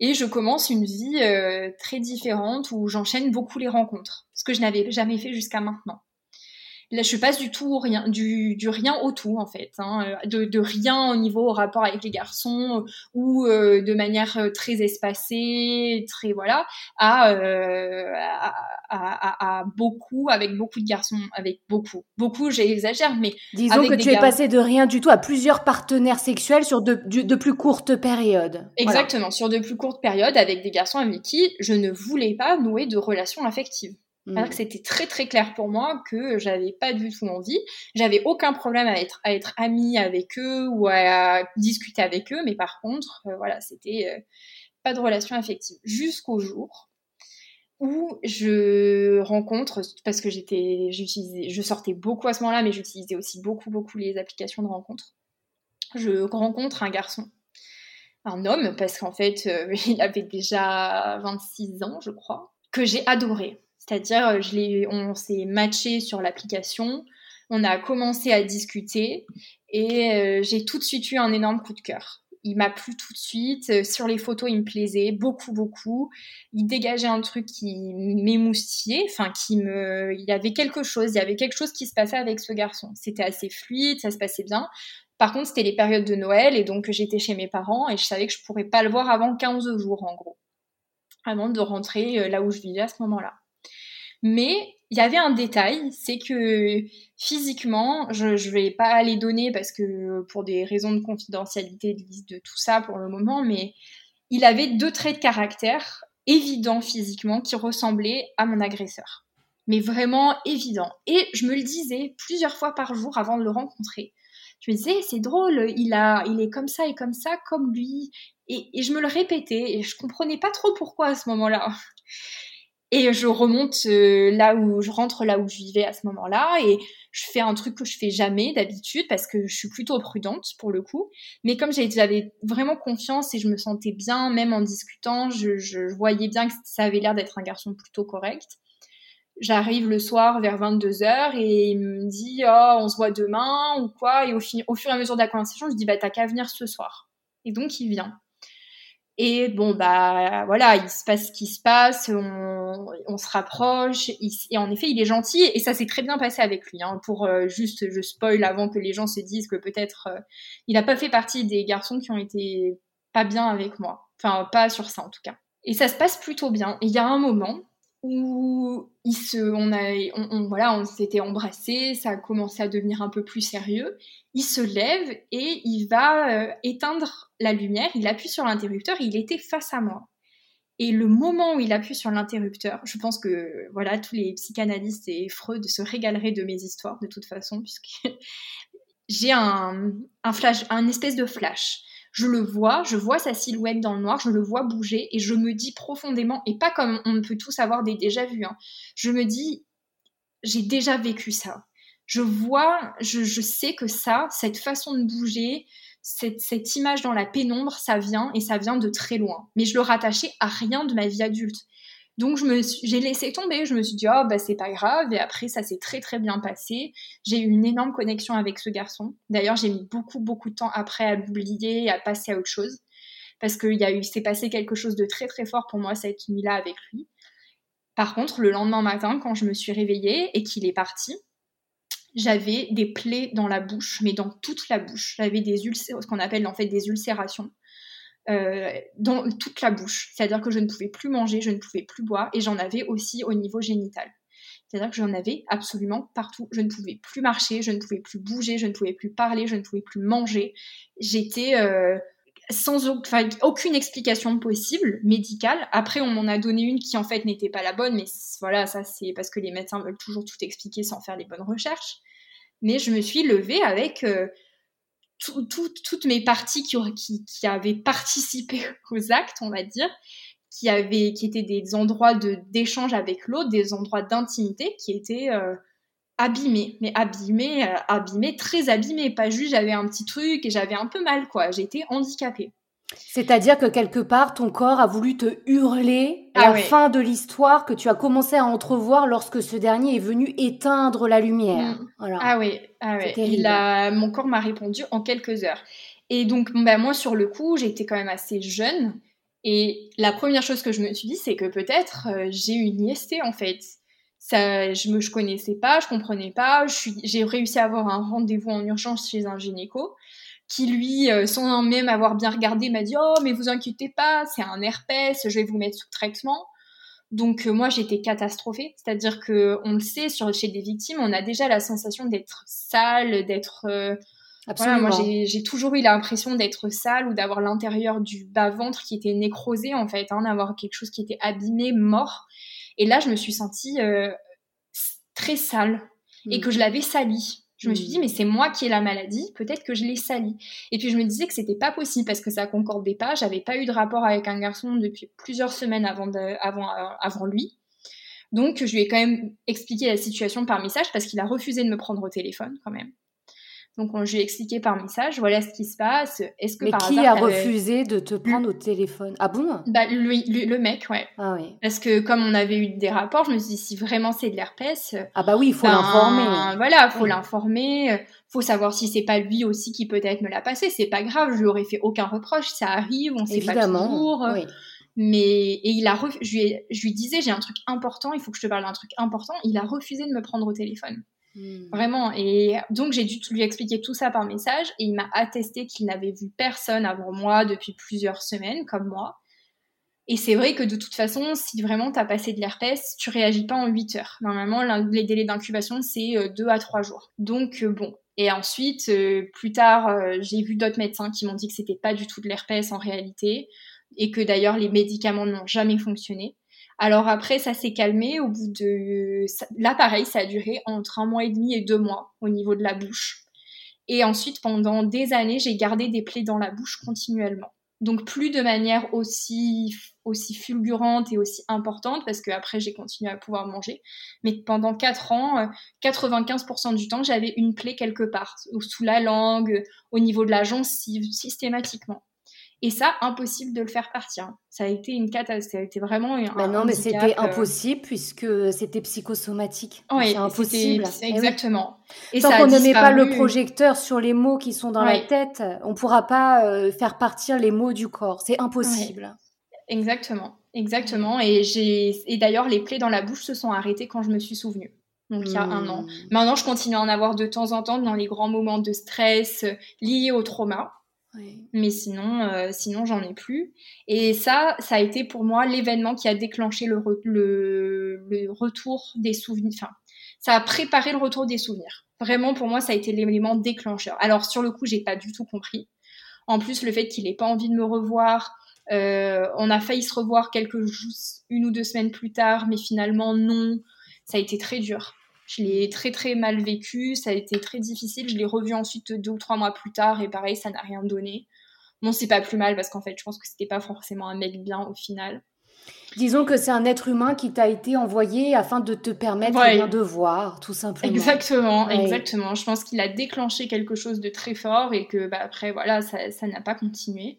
[SPEAKER 2] Et je commence une vie euh, très différente où j'enchaîne beaucoup les rencontres, ce que je n'avais jamais fait jusqu'à maintenant. Là, je passe du tout au rien, du, du rien au tout en fait, hein, euh, de, de, rien au niveau au rapport avec les garçons ou euh, de manière euh, très espacée, très voilà, à, euh, à, à, à, beaucoup avec beaucoup de garçons, avec beaucoup, beaucoup, j'exagère, mais
[SPEAKER 1] disons que tu es passé de rien du tout à plusieurs partenaires sexuels sur de, de plus courtes périodes.
[SPEAKER 2] Exactement, sur de plus courtes périodes avec des garçons avec qui je ne voulais pas nouer de relations affectives. Alors que mm. c'était très très clair pour moi que j'avais pas du tout envie. J'avais aucun problème à être à être amie avec eux ou à, discuter avec eux, mais par contre, euh, voilà, c'était euh, pas de relation affective jusqu'au jour où je rencontre parce que j'étais j'utilisais je sortais beaucoup à ce moment-là mais j'utilisais aussi beaucoup beaucoup les applications de rencontre. Je rencontre un garçon un homme parce qu'en fait euh, il avait déjà 26 ans je crois que j'ai adoré c'est-à-dire, euh, on s'est matché sur l'application, on a commencé à discuter et euh, j'ai tout de suite eu un énorme coup de cœur. Il m'a plu tout de suite. Euh, sur les photos, il me plaisait beaucoup, beaucoup. Il dégageait un truc qui m'émoustillait, enfin qui me, il y avait quelque chose, il y avait quelque chose qui se passait avec ce garçon. C'était assez fluide, ça se passait bien. Par contre, c'était les périodes de Noël et donc j'étais chez mes parents et je savais que je pourrais pas le voir avant 15 jours en gros, avant de rentrer là où je vivais à ce moment-là. Mais il y avait un détail, c'est que physiquement, je ne vais pas les donner parce que pour des raisons de confidentialité de, de tout ça pour le moment, mais il avait deux traits de caractère évidents physiquement qui ressemblaient à mon agresseur. Mais vraiment évidents. Et je me le disais plusieurs fois par jour avant de le rencontrer. Je me disais, c'est drôle, il, a, il est comme ça et comme ça, comme lui. Et, et je me le répétais et je comprenais pas trop pourquoi à ce moment-là. Et je remonte euh, là où je rentre là où je vivais à ce moment-là et je fais un truc que je fais jamais d'habitude parce que je suis plutôt prudente pour le coup. Mais comme j'avais vraiment confiance et je me sentais bien, même en discutant, je, voyais bien que ça avait l'air d'être un garçon plutôt correct. J'arrive le soir vers 22h et il me dit oh on se voit demain ou quoi? Et au, au fur et à mesure de la conversation je dis bah t'as qu'à venir ce soir. Et donc il vient. Et bon, bah voilà, il se passe ce qui se passe, on, se rapproche, et en effet, il est gentil, et ça s'est très bien passé avec lui. Hein, pour euh, juste, je spoil avant que les gens se disent que peut-être euh, il n'a pas fait partie des garçons qui ont été pas bien avec moi. Enfin, pas sur ça en tout cas. Et ça se passe plutôt bien. Et il y a un moment où se, on a, on, voilà, on s'était embrassé, ça a commencé à devenir un peu plus sérieux. Il se lève et il va euh, éteindre la lumière. Il appuie sur l'interrupteur. Il était face à moi. Et le moment où il appuie sur l'interrupteur, je pense que voilà, tous les psychanalystes et Freud se régaleraient de mes histoires de toute façon, puisque j'ai un, un flash, un espèce de flash je le vois, je vois sa silhouette dans le noir, je le vois bouger et je me dis profondément, et pas comme on peut tous avoir des déjà vus, hein, je me dis, j'ai déjà vécu ça. Je vois, je, sais que ça, cette façon de bouger, cette, cette, image dans la pénombre, ça vient et ça vient de très loin. Mais je le rattachais à rien de ma vie adulte. Donc je me j'ai laissé tomber, je me suis dit oh bah c'est pas grave et après ça s'est très très bien passé. J'ai eu une énorme connexion avec ce garçon. D'ailleurs, j'ai mis beaucoup beaucoup de temps après à l'oublier à passer à autre chose parce qu'il y a eu s'est passé quelque chose de très très fort pour moi cette nuit-là avec lui. Par contre, le lendemain matin quand je me suis réveillée et qu'il est parti, j'avais des plaies dans la bouche, mais dans toute la bouche. J'avais des ulcères, ce qu'on appelle en fait des ulcérations. Euh, dans toute la bouche. C'est-à-dire que je ne pouvais plus manger, je ne pouvais plus boire, et j'en avais aussi au niveau génital. C'est-à-dire que j'en avais absolument partout. Je ne pouvais plus marcher, je ne pouvais plus bouger, je ne pouvais plus parler, je ne pouvais plus manger. J'étais euh, sans aucune explication possible médicale. Après, on m'en a donné une qui en fait n'était pas la bonne, mais voilà, ça c'est parce que les médecins veulent toujours tout expliquer sans faire les bonnes recherches. Mais je me suis levée avec euh, toutes mes parties qui, qui, avaient participé aux actes, on va dire, qui, avaient, qui étaient des endroits d'échange avec l'autre, des endroits d'intimité qui étaient euh, abîmée, mais abîmée, euh, abîmée, très abîmée. Pas juste j'avais un petit truc et j'avais un peu mal, quoi. J'étais handicapée.
[SPEAKER 1] C'est-à-dire que quelque part, ton corps a voulu te hurler à ah la fin de l'histoire que tu as commencé à entrevoir lorsque ce dernier est venu éteindre la lumière.
[SPEAKER 2] Mm. Ah oui, ah. Il a... mon corps m'a répondu en quelques heures. Et donc, ben, moi, sur le coup, j'étais quand même assez jeune. Et la première chose que je me suis dit, c'est que peut-être euh, j'ai une IST en fait. Ça, je me je connaissais pas, je comprenais pas. J'ai réussi à avoir un rendez-vous en urgence chez un gynéco qui lui, euh, sans même avoir bien regardé, m'a dit oh mais vous inquiétez pas, c'est un herpès, je vais vous mettre sous traitement. Donc euh, moi j'étais catastrophée, c'est-à-dire que on le sait sur chez des victimes, on a déjà la sensation d'être sale, d'être Absolument. moi, j'ai toujours eu l'impression d'être sale ou d'avoir l'intérieur du bas-ventre qui était nécrosé, en fait, hein, d'avoir quelque chose qui était abîmé, mort. Et là, je me suis sentie euh, très sale et mm. que je l'avais sali. Je me suis mm. dit, mais c'est moi qui ai la maladie, peut-être que je l'ai sali. Et puis je me disais que c'était pas possible parce que ça concordait pas. J'avais pas eu de rapport avec un garçon depuis plusieurs semaines avant, avant, euh, avant lui. Donc je lui ai quand même expliqué la situation par message parce qu'il a refusé de me prendre au téléphone quand même. Donc, on, je lui ai expliqué par message, voilà ce qui se passe. Est-ce que
[SPEAKER 1] Mais qui a refusé de te prendre au téléphone? Ah bon?
[SPEAKER 2] Bah, lui, le mec, ouais. Ah oui. Parce que comme on avait eu des rapports, je me suis dit, si vraiment c'est de l'herpès...
[SPEAKER 1] Ah bah oui, il faut ben, l'informer.
[SPEAKER 2] Voilà, il faut l'informer. faut savoir si c'est pas lui aussi qui peut-être me l'a passé. C'est pas grave, je lui aurais fait aucun reproche. Ça arrive, on sait pas toujours. Oui. Mais et il a je, lui je lui disais j'ai un truc important, il faut que je te parle d'un truc important. Il a refusé de me prendre au téléphone. Hmm. Vraiment. Et donc, j'ai dû lui expliquer tout ça par message et il m'a attesté qu'il n'avait vu personne avant moi depuis plusieurs semaines, comme moi. Et c'est vrai que de toute façon, si vraiment tu as passé de l'herpès, tu réagis pas en 8 heures. Normalement, les délais d'incubation, c'est 2 euh, à 3 jours. Donc, euh, bon. Et ensuite, euh, plus tard, j'ai vu d'autres médecins qui m'ont dit que c'était pas du tout de l'herpès en réalité et que d'ailleurs les médicaments n'ont jamais fonctionné. Alors après, ça s'est calmé au bout de... Là, pareil, ça a duré entre un mois et demi et deux mois au niveau de la bouche. Et ensuite, pendant des années, j'ai gardé des plaies dans la bouche continuellement. Donc plus de manière aussi aussi fulgurante et aussi importante parce que après j'ai continué à pouvoir manger. Mais pendant quatre ans, 95% euh, du temps, j'avais une plaie quelque part, sous la langue, au niveau de la gencive, systématiquement. Et ça, impossible de le faire partir. Ça a été une catastrophe. Ça a été vraiment un.
[SPEAKER 1] Bah non, mais c'était euh, impossible puisque c'était psychosomatique.
[SPEAKER 2] Oui, c'est impossible. Eh exactement.
[SPEAKER 1] Et Tant qu'on ne met pas le projecteur sur les mots qui sont dans la tête, on ne pourra pas euh, faire partir les mots du corps. C'est impossible.
[SPEAKER 2] Exactement. Exactement. Et, j'ai... et d'ailleurs, les plaies dans la bouche se sont arrêtées quand je me suis souvenue. Donc il y a un an. Hmm. Maintenant, je continue à en avoir de temps en temps dans les grands moments de stress liés au trauma. Mais sinon, euh, sinon j'en ai plus. Et ça, ça a été pour moi l'événement qui a déclenché le, retour des souvenirs. Enfin, ça a préparé le retour des souvenirs. Vraiment, pour moi, ça a été l'élément déclencheur. Alors, sur le coup, j'ai pas du tout compris. En plus, le fait qu'il ait pas envie de me revoir, euh, on a failli se revoir quelques une ou deux semaines plus tard, mais finalement non. Ça a été très dur. Je l'ai très très mal vécu, ça a été très difficile. Je l'ai revu ensuite deux ou trois mois plus tard et pareil, ça n'a rien donné. Bon, c'est pas plus mal parce qu'en fait, je pense que c'était pas forcément un mec bien au final.
[SPEAKER 1] Disons que c'est un être humain qui t'a été envoyé afin de te permettre de voir, tout simplement.
[SPEAKER 2] Exactement, exactement. Je pense qu'il a déclenché quelque chose de très fort et que bah, après, voilà, ça n'a pas continué.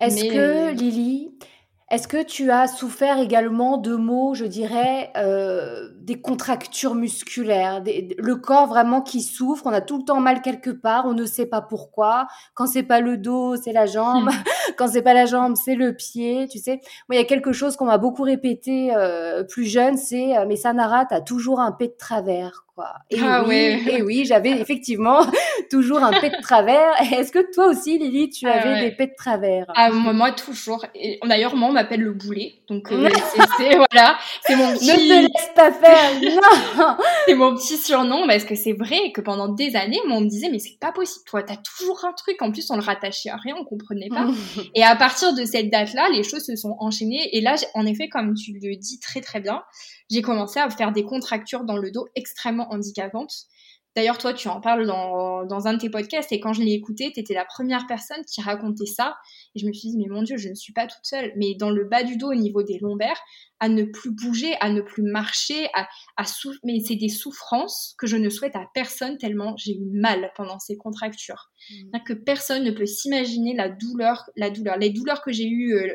[SPEAKER 1] Est-ce que, Lily, est-ce que tu as souffert également de mots, je dirais, euh, des contractures musculaires, le corps vraiment qui souffre, on a tout le temps mal quelque part, on ne sait pas pourquoi. Quand c'est pas le dos, c'est la jambe. Hmm. Quand c'est pas la jambe, c'est le pied, tu sais. Moi, il y a quelque chose qu'on m'a beaucoup répété euh, plus jeune, c'est euh, mais Sanara, t'as toujours un pet de travers. Et ah oui, et oui, j'avais effectivement toujours un pet de travers. Est-ce que toi aussi, Lily, tu ah avais des pets de travers?
[SPEAKER 2] Ah, moi, toujours. Et d'ailleurs, moi, on m'appelle le boulet. Donc, euh, c'est voilà, c'est mon petit.
[SPEAKER 1] Ne te laisse pas faire, non.
[SPEAKER 2] c'est mon petit surnom parce que c'est vrai que pendant des années, moi, on me disait mais c'est pas possible, toi, t'as toujours un truc. En plus, on le rattachait à rien, on comprenait pas. et à partir de cette date-là, les choses se sont enchaînées. Et là, en effet, comme tu le dis très très bien, j'ai commencé à faire des contractures dans le dos extrêmement handicapantes D'ailleurs, toi, tu en parles dans, dans un de tes podcasts et quand je l'ai écouté, tu étais la première personne qui racontait ça. Et je me suis dit, mais mon Dieu, je ne suis pas toute seule. Mais dans le bas du dos, au niveau des lombaires, à ne plus bouger, à ne plus marcher, à, à mais c'est des souffrances que je ne souhaite à personne tellement j'ai eu mal pendant ces contractures. Mmh. Que personne ne peut s'imaginer la douleur, la douleur. Les douleurs que j'ai eues euh,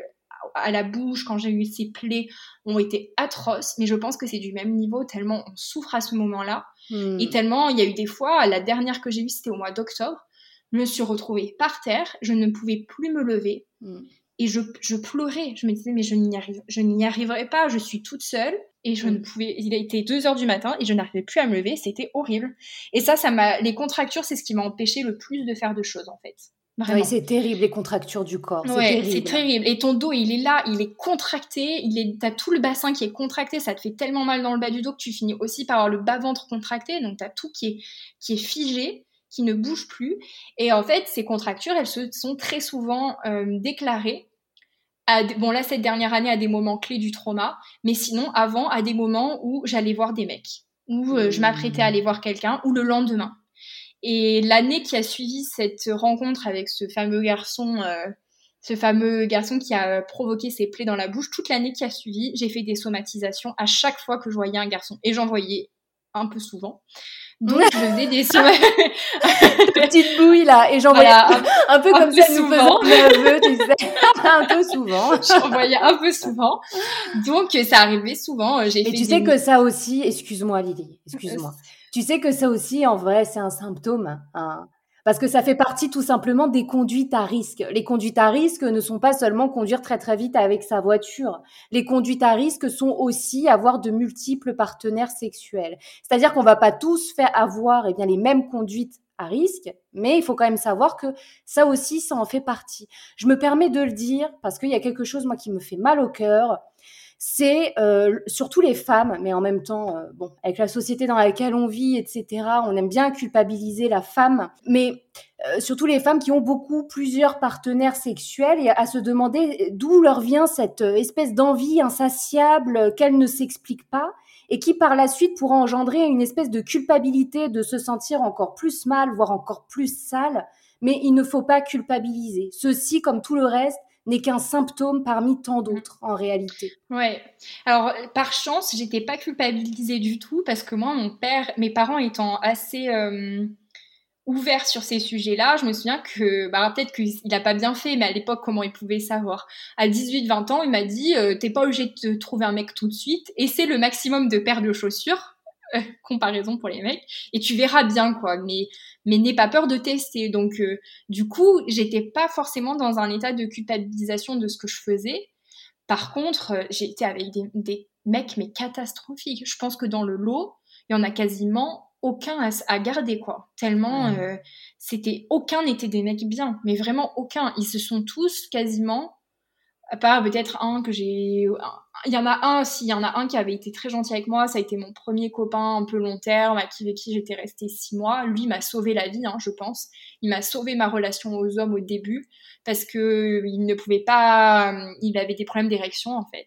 [SPEAKER 2] à la bouche, quand j'ai eu ces plaies, ont été atroces, mais je pense que c'est du même niveau, tellement on souffre à ce moment-là. Hmm. Et tellement, il y a eu des fois, la dernière que j'ai eue, c'était au mois d'octobre, je me suis retrouvée par terre, je ne pouvais plus me lever. Hmm. Et je, je, pleurais. Je me disais, mais je n'y arrive, arriverai pas. Je suis toute seule et je ne hmm. pouvais. Il a été 2 heures du matin et je n'arrivais plus à me lever. C'était horrible. Et ça, ça m'a. Les contractures, c'est ce qui m'a empêché le plus de faire de choses en fait.
[SPEAKER 1] Oui, c'est terrible les contractures du corps.
[SPEAKER 2] C'est terrible. Et ton dos, il est là, il est contracté, il est, t'as tout le bassin qui est contracté, ça te fait tellement mal dans le bas du dos que tu finis aussi par avoir le bas ventre contracté, donc t'as tout qui est qui est figé, qui ne bouge plus. Et en fait, ces contractures, elles se sont très souvent euh, déclarées. Bon là, cette dernière année, à des moments clés du trauma, mais sinon avant, à des moments où j'allais voir des mecs, où euh, je m'apprêtais à aller voir quelqu'un, ou le lendemain. Et l'année qui a suivi cette rencontre avec ce fameux garçon, euh, ce fameux garçon qui a provoqué ses plaies dans la bouche, toute l'année qui a suivi, j'ai fait des somatisations à chaque fois que je voyais un garçon. Et j'en voyais un peu souvent. Donc je faisais des somatisations.
[SPEAKER 1] Petite bouille là, et j'en voyais un, peu comme ça, souvent. nous nerveux, tu sais, un peu souvent.
[SPEAKER 2] J'en voyais un peu souvent. Donc ça arrivait souvent.
[SPEAKER 1] J'ai et tu sais que ça aussi, excuse-moi Lily, excuse-moi. Tu sais que ça aussi, en vrai, c'est un symptôme. Hein, parce que ça fait partie tout simplement des conduites à risque. Les conduites à risque ne sont pas seulement conduire très très vite avec sa voiture. Les conduites à risque sont aussi avoir de multiples partenaires sexuels. C'est-à-dire qu'on va pas tous faire avoir eh bien, les mêmes conduites à risque, mais il faut quand même savoir que ça aussi, ça en fait partie. Je me permets de le dire parce qu'il y a quelque chose, moi, qui me fait mal au cœur c'est euh, surtout les femmes, mais en même temps, euh, bon, avec la société dans laquelle on vit, etc., on aime bien culpabiliser la femme, mais euh, surtout les femmes qui ont beaucoup plusieurs partenaires sexuels et à se demander d'où leur vient cette espèce d'envie insatiable qu'elle ne s'explique pas et qui par la suite pourra engendrer une espèce de culpabilité de se sentir encore plus mal, voire encore plus sale. Mais il ne faut pas culpabiliser. Ceci, comme tout le reste, n'est qu'un symptôme parmi tant d'autres en réalité.
[SPEAKER 2] Ouais. Alors par chance, j'étais pas culpabilisée du tout parce que moi, mon père, mes parents étant assez euh, ouverts sur ces sujets-là, je me souviens que, bah peut-être qu'il a pas bien fait, mais à l'époque, comment il pouvait savoir? À 18-20 ans, il m'a dit, euh, t'es pas obligé de te trouver un mec tout de suite, et c'est le maximum de paires de chaussures euh, comparaison pour les mecs. Et tu verras bien quoi. Mais mais n'aie pas peur de tester. Donc euh, du coup j'étais pas forcément dans un état de culpabilisation de ce que je faisais. Par contre euh, j'ai été avec des, des, mecs mais catastrophiques. Je pense que dans le lot il y en a quasiment aucun à, garder quoi. Tellement c'était aucun n'était des mecs bien. Mais vraiment aucun. Ils se sont tous quasiment à part peut-être un que j'ai il y en a un si il y en a un qui avait été très gentil avec moi ça a été mon premier copain un peu long terme avec qui j'étais restée six mois. Lui m'a sauvé la vie hein, je pense. Il m'a sauvé ma relation aux hommes au début parce que il ne pouvait pas il avait des problèmes d'érection en fait.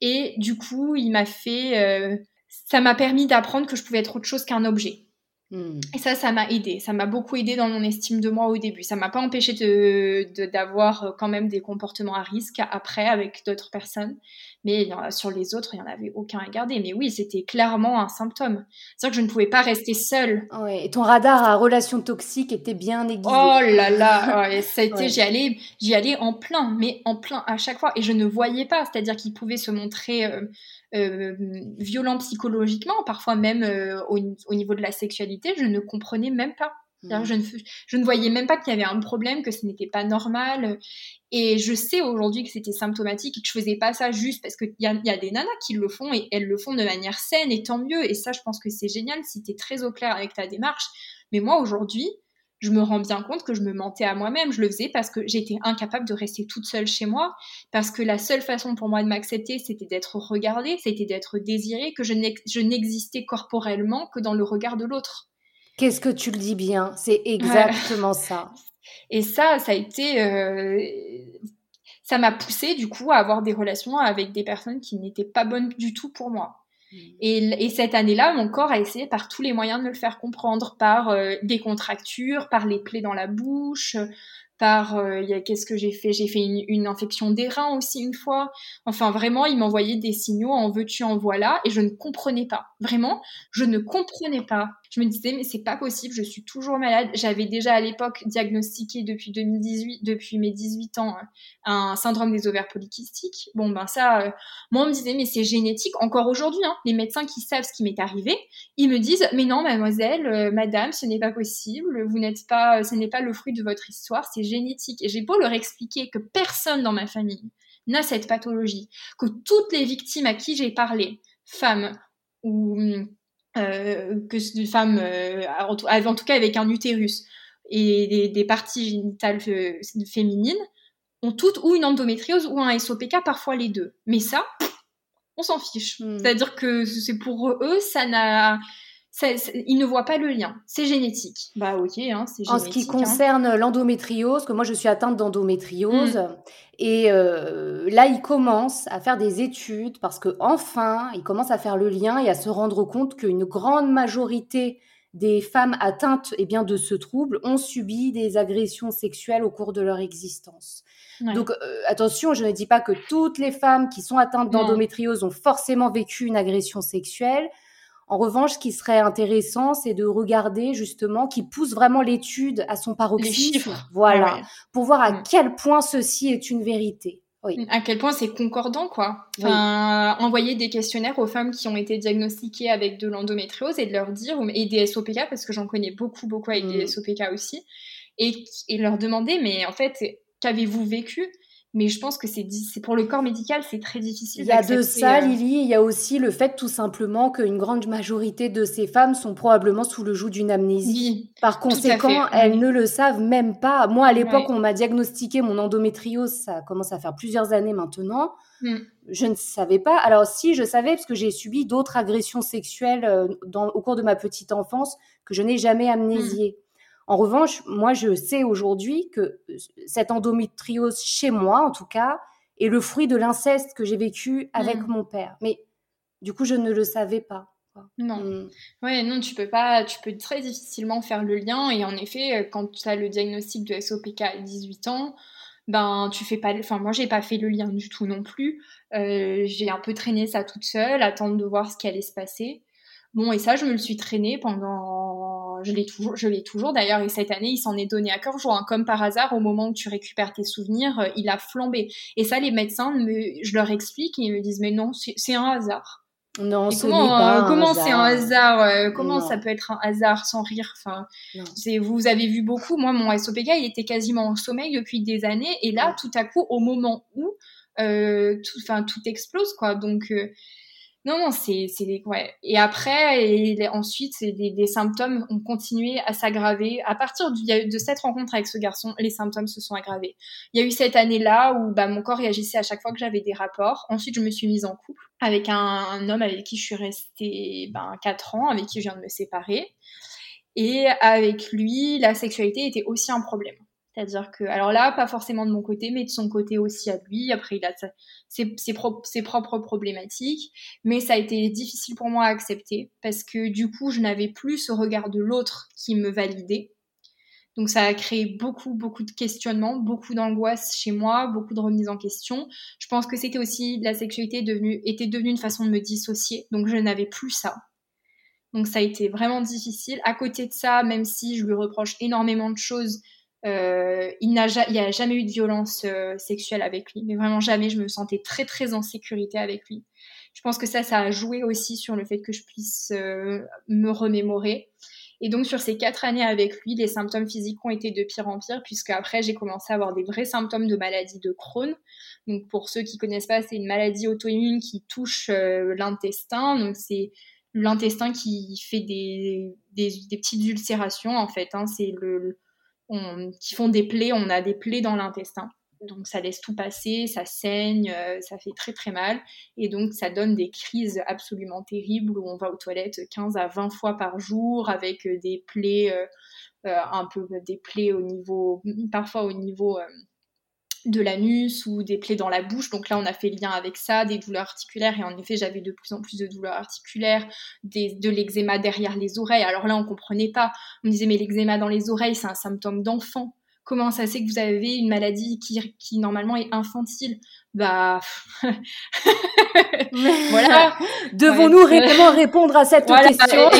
[SPEAKER 2] Et du coup il m'a fait euh, ça m'a permis d'apprendre que je pouvais être autre chose qu'un objet Hmm. Et ça, ça m'a aidé. Ça m'a beaucoup aidé dans mon estime de moi au début. Ça m'a pas empêché de, d'avoir euh, quand même des comportements à risque après avec d'autres personnes. Mais sur les autres, il n'y en avait aucun à garder. Mais oui, c'était clairement un symptôme. C'est-à-dire que je ne pouvais pas rester seule.
[SPEAKER 1] Ouais, et ton radar à relations toxiques était bien aiguisé.
[SPEAKER 2] Oh là là, ouais, ça a été, j'y allais, j'y allais en plein, mais en plein à chaque fois. Et je ne voyais pas. C'est-à-dire qu'il pouvait se montrer euh, euh, violent psychologiquement, parfois même euh, au, niveau de la sexualité, je ne comprenais même pas. Mmh. Je, ne, je ne voyais même pas qu'il y avait un problème, que ce n'était pas normal. Et je sais aujourd'hui que c'était symptomatique et que je faisais pas ça juste parce qu'il y a, y a des nanas qui le font et elles le font de manière saine et tant mieux. Et ça, je pense que c'est génial si tu es très au clair avec ta démarche. Mais moi, aujourd'hui, je me rends bien compte que je me mentais à moi-même. Je le faisais parce que j'étais incapable de rester toute seule chez moi, parce que la seule façon pour moi de m'accepter, c'était d'être regardée, c'était d'être désirée, que je n'existais corporellement que dans le regard de l'autre.
[SPEAKER 1] Qu'est-ce que tu le dis bien? C'est exactement ça.
[SPEAKER 2] Et ça, ça a été... Euh, ça m'a poussé du coup à avoir des relations avec des personnes qui n'étaient pas bonnes du tout pour moi. Et, et, cette année-là, mon corps a essayé par tous les moyens de me le faire comprendre, par des contractures, par les plaies dans la bouche, par euh, qu'est-ce que j'ai fait? J'ai fait une, infection des reins aussi une fois. Enfin, vraiment, il m'envoyait des signaux en veux-tu, en voilà, et je ne comprenais pas. Vraiment, je ne comprenais pas. Je me disais, mais c'est pas possible, je suis toujours malade. J'avais déjà à l'époque diagnostiqué depuis 2018, depuis mes 18 ans, un syndrome des ovaires polykystiques. Bon, ben ça, euh, moi, on me disait, mais c'est génétique. Encore aujourd'hui, hein, les médecins qui savent ce qui m'est arrivé, ils me disent, mais non, mademoiselle, euh, madame, ce n'est pas possible, vous n'êtes pas, ce n'est pas le fruit de votre histoire, c'est génétique. Et j'ai beau leur expliquer que personne dans ma famille n'a cette pathologie, que toutes les victimes à qui j'ai parlé, femmes ou euh, que des femmes, euh, en, tout cas avec un utérus et des, parties génitales euh, féminines, ont toutes ou une endométriose ou un SOPK, parfois les deux. Mais ça, on s'en fiche. Hmm. C'est-à-dire que c'est pour eux, ça n'a ils ne voient pas le lien. C'est génétique. Bah ok, hein, c'est génétique.
[SPEAKER 1] En ce qui hein. concerne l'endométriose, que moi je suis atteinte d'endométriose, mm. et euh, là ils commencent à faire des études parce que enfin ils commencent à faire le lien et à se rendre compte qu'une grande majorité des femmes atteintes eh bien, de ce trouble ont subi des agressions sexuelles au cours de leur existence. Donc euh, attention, je ne dis pas que toutes les femmes qui sont atteintes d'endométriose ont forcément vécu une agression sexuelle. En revanche, ce qui serait intéressant, c'est de regarder justement, qui pousse vraiment l'étude à son paroxysme, voilà, ah pour voir à mm. quel point ceci est une vérité.
[SPEAKER 2] Oui. À quel point c'est concordant, quoi. envoyer des questionnaires aux femmes qui ont été diagnostiquées avec de l'endométriose et de leur dire, et des SOPK, parce que j'en connais beaucoup, beaucoup avec des mm. SOPK aussi, et, et leur demander, mais en fait, qu'avez-vous vécu? Mais je pense que c'est pour le corps médical, c'est très difficile.
[SPEAKER 1] Il y a de ça, euh, Lily. Il y a aussi le fait tout simplement qu'une grande majorité de ces femmes sont probablement sous le joug d'une amnésie. Par conséquent, elles ne le savent même pas. Moi, à l'époque, on m'a diagnostiqué mon endométriose. Ça commence à faire plusieurs années maintenant. Mm. Je ne savais pas. Alors si, je savais parce que j'ai subi d'autres agressions sexuelles euh, dans, au cours de ma petite enfance que je n'ai jamais amnésiées. En revanche, moi, je sais aujourd'hui que euh, cette endométriose chez moi, en tout cas, est le fruit de l'inceste que j'ai vécu avec mmh. mon père. Mais du coup, je ne le savais pas.
[SPEAKER 2] Non. Mmh. Ouais, non, tu peux pas, tu peux très difficilement faire le lien. Et en effet, euh, quand tu as le diagnostic de SOPK à 18 ans, ben tu fais pas, enfin moi j'ai pas fait le lien du tout non plus. Euh, j'ai un peu traîné ça toute seule, attendre de voir ce qui allait se passer. Bon, et ça, je me le suis traîné pendant. Je l'ai toujours, je l'ai toujours d'ailleurs, et cette année, il s'en est donné à cœur joie. Hein. Comme par hasard, au moment où tu récupères tes souvenirs, euh, il a flambé. Et ça, les médecins, me... je leur explique et ils me disent Mais non, c'est un hasard.
[SPEAKER 1] Non, ce
[SPEAKER 2] comment,
[SPEAKER 1] pas
[SPEAKER 2] euh, comment c'est un hasard euh, Comment ça peut être un hasard sans rire? Enfin, c'est vous avez vu beaucoup. Moi, mon SOPK, il était quasiment en sommeil depuis des années, et là, tout à coup, au moment où, tout, enfin, tout explose, quoi. Donc non, non, c'est, c'est ouais. Et après, et ensuite, des, des symptômes ont continué à s'aggraver. À partir du, de cette rencontre avec ce garçon, les symptômes se sont aggravés. Il y a eu cette année-là où bah, mon corps réagissait à chaque fois que j'avais des rapports. Ensuite, je me suis mise en couple avec un, homme avec qui je suis restée ben, 4 ans, avec qui je viens de me séparer. Et avec lui, la sexualité était aussi un problème. C'est-à-dire que, alors là, pas forcément de mon côté, mais de son côté aussi à lui. Après, il a ses, propres problématiques. Mais ça a été difficile pour moi à accepter parce que du coup, je n'avais plus ce regard de l'autre qui me validait. Donc ça a créé beaucoup, beaucoup de questionnements, beaucoup d'angoisse chez moi, beaucoup de remises en question. Je pense que c'était aussi la sexualité devenue, était devenue une façon de me dissocier. Donc je n'avais plus ça. Donc ça a été vraiment difficile. À côté de ça, même si je lui reproche énormément de choses, euh, il n'y a, a, jamais eu de violence euh, sexuelle avec lui, mais vraiment jamais. Je me sentais très très en sécurité avec lui. Je pense que ça, ça a joué aussi sur le fait que je puisse euh, me remémorer. Et donc sur ces quatre années avec lui, les symptômes physiques ont été de pire en pire, puisque après j'ai commencé à avoir des vrais symptômes de maladie de Crohn. Donc pour ceux qui connaissent pas, c'est une maladie auto-immune qui touche l'intestin. Donc c'est l'intestin qui fait des, des, des, petites ulcérations en fait. Hein. C'est le qui font des plaies, on a des plaies dans l'intestin. Donc ça laisse tout passer, ça saigne, euh, ça fait très très mal. Et donc ça donne des crises absolument terribles où on va aux toilettes 15 à 20 fois par jour avec euh, des plaies, euh, un peu des plaies au niveau, parfois au niveau de l'anus ou des plaies dans la bouche. Donc là, on a fait lien avec ça, des douleurs articulaires. Et en effet, j'avais de plus en plus de douleurs articulaires, de l'eczéma derrière les oreilles. Alors là, on comprenait pas. On me disait, mais l'eczéma dans les oreilles, c'est un symptôme d'enfant. Comment ça c'est que vous avez une maladie qui, qui normalement est infantile? Bah
[SPEAKER 1] voilà. Devons-nous réellement répondre à cette question?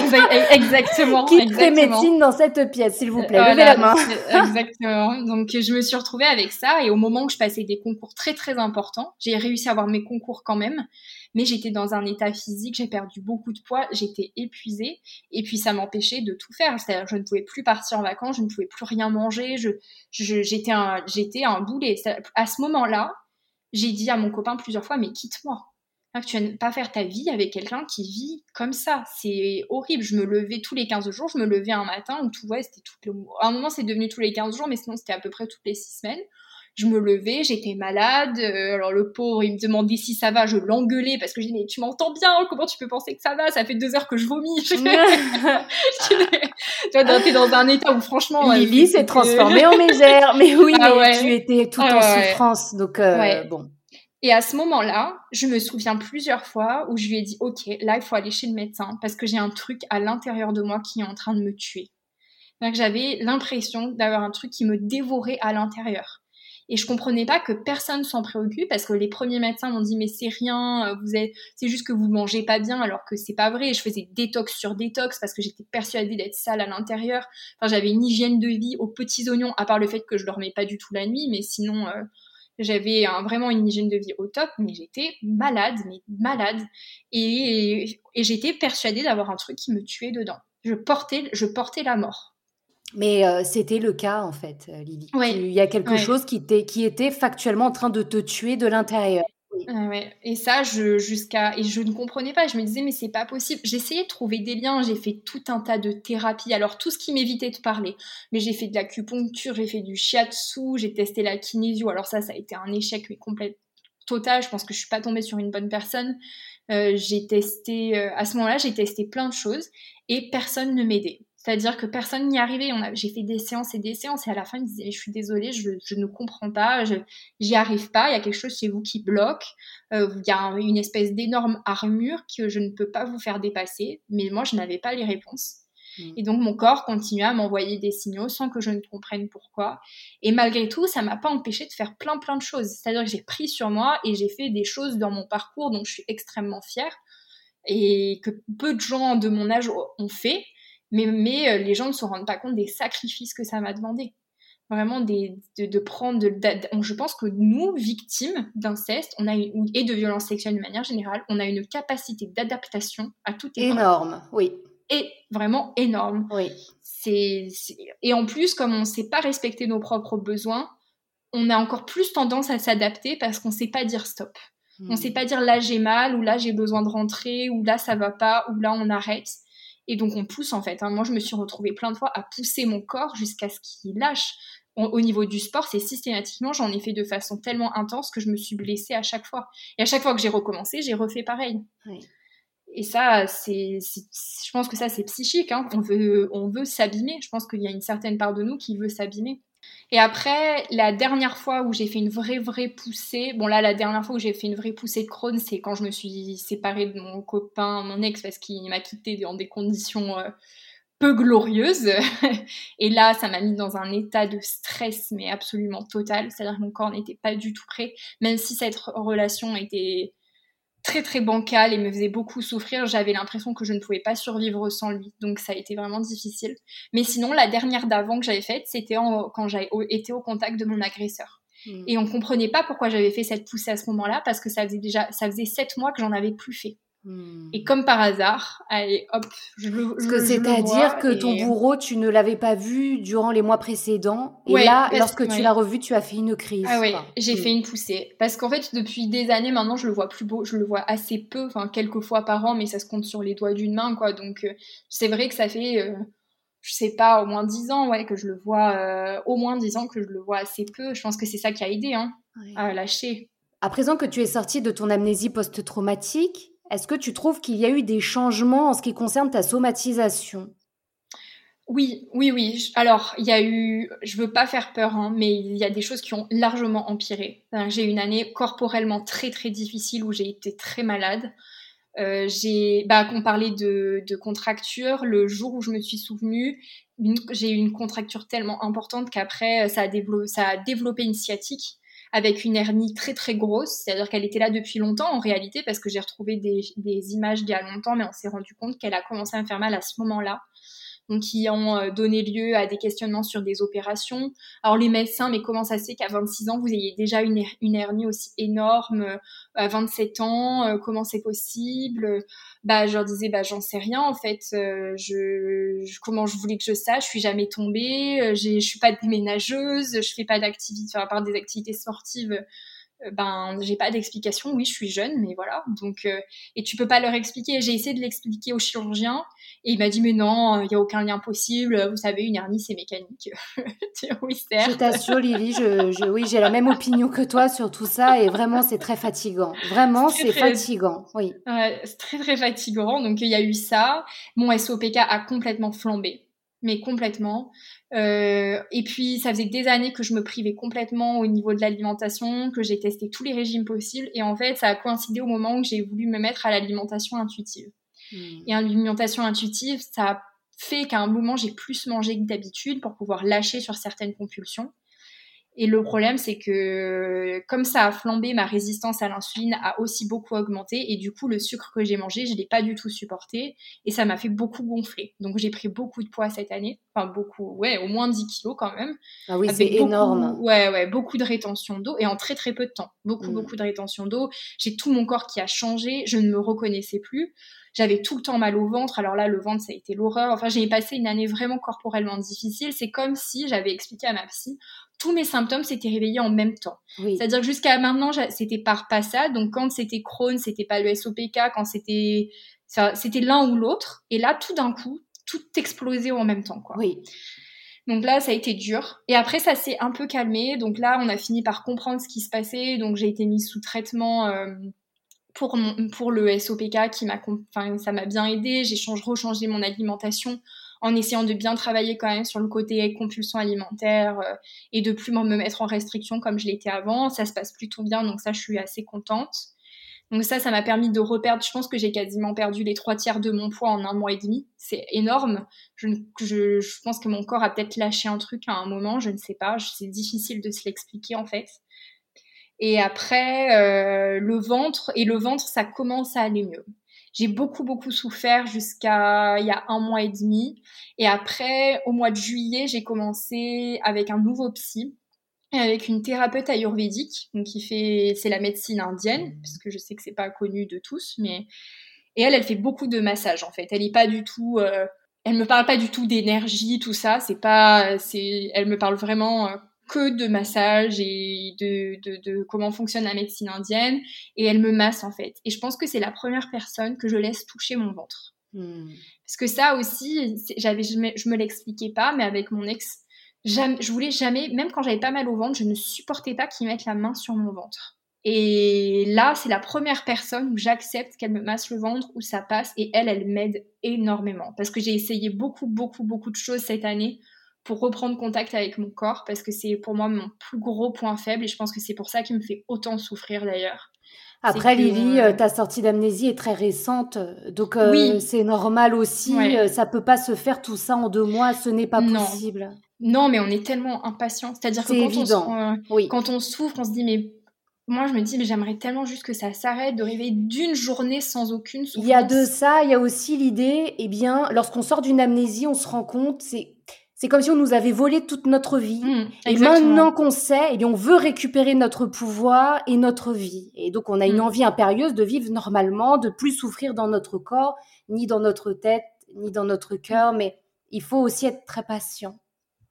[SPEAKER 2] Exactement.
[SPEAKER 1] Qui fait médecine dans cette pièce, s'il vous plaît? Levez la main.
[SPEAKER 2] exactement. Donc je me suis retrouvée avec ça et au moment où je passais des concours très très importants, j'ai réussi à avoir mes concours quand même mais j'étais dans un état physique, j'ai perdu beaucoup de poids, j'étais épuisée, et puis ça m'empêchait de tout faire. C'est-à-dire, je ne pouvais plus partir en vacances, je ne pouvais plus rien manger, je, j'étais un, un boulet. À ce moment-là, j'ai dit à mon copain plusieurs fois, mais quitte-moi. Tu vas pas faire ta vie avec quelqu'un qui vit comme ça. C'est horrible. Je me levais tous les 15 jours. Je me levais un matin où tout, ouais, c'était tout. À un moment, c'est devenu tous les 15 jours, mais sinon, c'était à peu près toutes les 6 semaines je me levais, j'étais malade. Euh, alors le pauvre, il me demandait si ça va, je l'engueulais parce que je disais mais tu m'entends bien, comment tu peux penser que ça va? Ça fait deux heures que je vomis. tu vois, t'es dans un état où franchement.
[SPEAKER 1] Lily s'est transformée en mégère, mais oui, ah mais tu étais tout en souffrance, donc euh, bon.
[SPEAKER 2] Et à ce moment-là, je me souviens plusieurs fois où je lui ai dit, OK, là, il faut aller chez le médecin parce que j'ai un truc à l'intérieur de moi qui est en train de me tuer. Donc j'avais l'impression d'avoir un truc qui me dévorait à l'intérieur. Et je comprenais pas que personne s'en préoccupe parce que les premiers médecins m'ont dit mais c'est rien, euh, c'est juste que vous mangez pas bien alors que c'est pas vrai. je faisais détox sur détox parce que j'étais persuadée d'être sale à l'intérieur. Enfin, j'avais une hygiène de vie aux petits oignons, à part le fait que je dormais pas du tout la nuit, mais sinon, euh, j'avais vraiment une hygiène de vie au top, mais j'étais malade, mais malade. Et, j'étais persuadée d'avoir un truc qui me tuait dedans. Je portais la mort.
[SPEAKER 1] Mais euh, c'était le cas, en fait, euh, Lily. Il y a quelque chose qui, qui était factuellement en train de te tuer de l'intérieur.
[SPEAKER 2] Et ça, je, jusqu'à, et je ne comprenais pas. Je me disais, mais c'est pas possible. J'essayais de trouver des liens. J'ai fait tout un tas de thérapies. Alors, tout ce qui m'évitait de parler. Mais j'ai fait de l'acupuncture, j'ai fait du shiatsu, j'ai testé la kinésio. Alors, ça, ça a été un échec, mais complet, total. Je pense que je suis pas tombée sur une bonne personne. Euh, j'ai testé, à ce moment-là, j'ai testé plein de choses et personne ne m'aidait. C'est-à-dire que personne n'y arrivait. J'ai fait des séances et des séances et à la fin, ils disaient Je suis désolée, je, ne comprends pas, je j'y arrive pas, il y a quelque chose chez vous qui bloque, euh, il y a une espèce d'énorme armure que je ne peux pas vous faire dépasser. Mais moi, je n'avais pas les réponses. Mm. Et donc, mon corps continuait à m'envoyer des signaux sans que je ne comprenne pourquoi. Et malgré tout, ça m'a pas empêché de faire plein, plein de choses. C'est-à-dire que j'ai pris sur moi et j'ai fait des choses dans mon parcours dont je suis extrêmement fière et que peu de gens de mon âge ont fait mais, mais euh, les gens ne se rendent pas compte des sacrifices que ça m'a demandé. Vraiment, des, de, prendre. De, je pense que nous, victimes d'inceste, on a et de violences sexuelles de manière générale, on a une capacité d'adaptation à tout
[SPEAKER 1] Énorme, oui.
[SPEAKER 2] Et vraiment énorme.
[SPEAKER 1] Oui.
[SPEAKER 2] C'est, et en plus, comme on ne sait pas respecter nos propres besoins, on a encore plus tendance à s'adapter parce qu'on ne sait pas dire stop. On ne hmm. sait pas dire là j'ai mal, ou là j'ai besoin de rentrer, ou là ça va pas, ou là on arrête. Et donc on pousse en fait. Hein. Moi je me suis retrouvée plein de fois à pousser mon corps jusqu'à ce qu'il lâche. Au, niveau du sport, c'est systématiquement, j'en ai fait de façon tellement intense que je me suis blessée à chaque fois. Et à chaque fois que j'ai recommencé, j'ai refait pareil. Et ça, c'est, je pense que ça c'est psychique. Hein. On veut, on veut s'abîmer. Je pense qu'il y a une certaine part de nous qui veut s'abîmer. Et après, la dernière fois où j'ai fait une vraie, vraie poussée, bon là, la dernière fois où j'ai fait une vraie poussée de Crohn, c'est quand je me suis séparée de mon copain, mon ex, parce qu'il m'a quittée dans des conditions euh, peu glorieuses. Et là, ça m'a mis dans un état de stress, mais absolument total. C'est-à-dire que mon corps n'était pas du tout prêt, même si cette relation était très très bancal et me faisait beaucoup souffrir. J'avais l'impression que je ne pouvais pas survivre sans lui. Donc ça a été vraiment difficile. Mais sinon, la dernière d'avant que j'avais faite, c'était quand j'avais été au contact de mon agresseur. Hmm. Et on comprenait pas pourquoi j'avais fait cette poussée à ce moment-là parce que ça faisait déjà ça faisait sept mois que j'en avais plus fait. Hmm. Et comme par hasard, allez, hop, je le.
[SPEAKER 1] C'est-à-dire que ton bourreau, tu ne l'avais pas vu durant les mois précédents. Et là, lorsque tu l'as revu, tu as fait une crise.
[SPEAKER 2] Ah oui, j'ai hmm. fait une poussée. Parce qu'en fait, depuis des années maintenant, je le vois plus beau, je le vois assez peu, enfin quelques fois par an, mais ça se compte sur les doigts d'une main, quoi. Donc euh, c'est vrai que ça fait. Euh, je sais pas, au moins dix ans, ouais, que je le vois, euh, au moins dix ans que je le vois assez peu. Je pense que c'est ça qui a aidé, hein, à lâcher.
[SPEAKER 1] À présent que tu es sortie de ton amnésie post-traumatique, est-ce que tu trouves qu'il y a eu des changements en ce qui concerne ta somatisation?
[SPEAKER 2] Oui, oui, oui. Alors, il y a eu, je veux pas faire peur, hein, mais il y a des choses qui ont largement empiré. J'ai eu une année corporellement très très difficile où j'ai été très malade. Euh, j'ai, bah, qu'on parlait de, contracture, le jour où je me suis souvenue, j'ai eu une contracture tellement importante qu'après ça ça a développé une sciatique avec une hernie très très grosse, c'est-à-dire qu'elle était là depuis longtemps en réalité parce que j'ai retrouvé des, des images d'il y a longtemps, mais on s'est rendu compte qu'elle a commencé à me faire mal à ce moment-là donc qui ont euh, donné lieu à des questionnements sur des opérations. Alors les médecins, mais comment ça se fait qu'à 26 ans, vous ayez déjà une, une hernie aussi énorme euh, à 27 ans euh, Comment c'est possible? Bah je leur disais, bah j'en sais rien en fait. je, comment je voulais que je sache? Je suis jamais tombée. je suis pas déménageuse. Je fais pas d'activité, à part des activités sportives ben j'ai pas d'explication. Oui, je suis jeune, mais voilà. Donc euh, et tu peux pas leur expliquer. J'ai essayé de l'expliquer au chirurgien et il m'a dit mais non, il y a aucun lien possible. Vous savez, une hernie c'est mécanique.
[SPEAKER 1] oui, certes. Je t'assure, Lily, je, oui, j'ai la même opinion que toi sur tout ça et vraiment c'est très fatigant. Vraiment, c'est fatigant. Oui.
[SPEAKER 2] c'est très très fatigant. Donc il y a eu ça. Mon SOPK a complètement flambé mais complètement. Euh, et puis, ça faisait des années que je me privais complètement au niveau de l'alimentation, que j'ai testé tous les régimes possibles. Et en fait, ça a coïncidé au moment où j'ai voulu me mettre à l'alimentation intuitive. Hmm. Et l'alimentation intuitive, ça a fait qu'à un moment, j'ai plus mangé que d'habitude pour pouvoir lâcher sur certaines compulsions. Et le problème, c'est que comme ça a flambé, ma résistance à l'insuline a aussi beaucoup augmenté. Et du coup, le sucre que j'ai mangé, je ne l'ai pas du tout supporté. Et ça m'a fait beaucoup gonfler. Donc, j'ai pris beaucoup de poids cette année. Enfin, beaucoup, ouais, au moins 10 kilos quand même.
[SPEAKER 1] Ah oui, c'est énorme.
[SPEAKER 2] Ouais, ouais, beaucoup de rétention d'eau. Et en très, très peu de temps. Beaucoup, mm. beaucoup de rétention d'eau. J'ai tout mon corps qui a changé. Je ne me reconnaissais plus. J'avais tout le temps mal au ventre. Alors là, le ventre, ça a été l'horreur. Enfin, j'ai passé une année vraiment corporellement difficile. C'est comme si j'avais expliqué à ma psy, tous mes symptômes s'étaient réveillés en même temps. C'est-à-dire que jusqu'à maintenant, c'était par passade. Donc quand c'était Crohn, c'était pas le SOPK. Quand c'était, c'était l'un ou l'autre. Et là, tout d'un coup, tout explosait en même temps, quoi.
[SPEAKER 1] Oui.
[SPEAKER 2] Donc là, ça a été dur. Et après, ça s'est un peu calmé. Donc là, on a fini par comprendre ce qui se passait. Donc j'ai été mise sous traitement euh, pour, pour le SOPK qui m'a, ça m'a bien aidé. J'ai rechangé mon alimentation en essayant de bien travailler quand même sur le côté compulsion alimentaire euh, et de plus me mettre en restriction comme je l'étais avant. Ça se passe plutôt bien, donc ça, je suis assez contente. Donc ça, ça m'a permis de reperdre. Je pense que j'ai quasiment perdu les trois tiers de mon poids en un mois et demi. C'est énorme. Je, pense que mon corps a peut-être lâché un truc à un moment. Je ne sais pas. C'est difficile de se l'expliquer en fait. Et après, euh, le ventre et le ventre, ça commence à aller mieux. J'ai beaucoup, beaucoup souffert jusqu'à il y a un mois et demi. Et après, au mois de juillet, j'ai commencé avec un nouveau psy, avec une thérapeute ayurvédique, donc qui fait, c'est la médecine indienne, parce que je sais que c'est pas connu de tous, mais et elle, elle fait beaucoup de massages en fait. Elle est pas du tout, euh... elle me parle pas du tout d'énergie, tout ça. C'est pas, c'est, elle me parle vraiment euh, que de massage et de, de, de, comment fonctionne la médecine indienne. Et elle me masse en fait. Et je pense que c'est la première personne que je laisse toucher mon ventre. Hmm. Parce que ça aussi, j'avais, je me, me l'expliquais pas, mais avec mon ex, jamais, je voulais jamais, même quand j'avais pas mal au ventre, je ne supportais pas qu'il mette la main sur mon ventre. Et là, c'est la première personne où j'accepte qu'elle me masse le ventre, où ça passe, et elle, elle m'aide énormément. Parce que j'ai essayé beaucoup, beaucoup, beaucoup de choses cette année pour reprendre contact avec mon corps parce que c'est pour moi mon plus gros point faible et je pense que c'est pour ça qu'il me fait autant souffrir d'ailleurs.
[SPEAKER 1] Après, Lily, euh, ta sortie d'amnésie est très récente, donc euh, c'est normal aussi. Euh, ça peut pas se faire tout ça en deux mois, ce n'est pas possible.
[SPEAKER 2] Non, mais on est tellement impatient. C'est-à-dire que quand, évident. On, quand on souffre, on se dit mais moi, je me dis, mais j'aimerais tellement juste que ça s'arrête, de rêver d'une journée sans aucune souffrance.
[SPEAKER 1] Il y a de ça, il y a aussi l'idée, eh bien, lorsqu'on sort d'une amnésie, on se rend compte, c'est c'est comme si on nous avait volé toute notre vie. Mmh, et maintenant qu'on sait, eh on veut récupérer notre pouvoir et notre vie. Et donc, on a une mmh. envie impérieuse de vivre normalement, de plus souffrir dans notre corps, ni dans notre tête, ni dans notre cœur. Mais il faut aussi être très patient.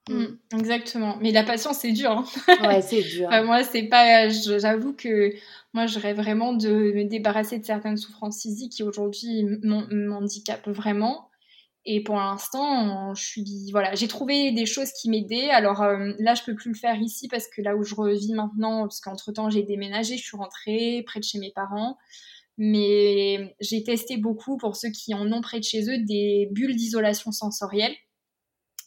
[SPEAKER 2] Mmh, exactement. Mais la patience, c'est dur. Hein.
[SPEAKER 1] ouais, c'est dur.
[SPEAKER 2] moi, c'est pas. J'avoue que moi, je rêve vraiment de me débarrasser de certaines souffrances physiques qui aujourd'hui m'handicapent vraiment. Et pour l'instant, je suis voilà, j'ai trouvé des choses qui m'aidaient. Alors euh, là, je peux plus le faire ici parce que là où je revis maintenant, parce qu'entre temps j'ai déménagé, je suis rentrée près de chez mes parents. Mais j'ai testé beaucoup pour ceux qui en ont près de chez eux des bulles d'isolation sensorielle.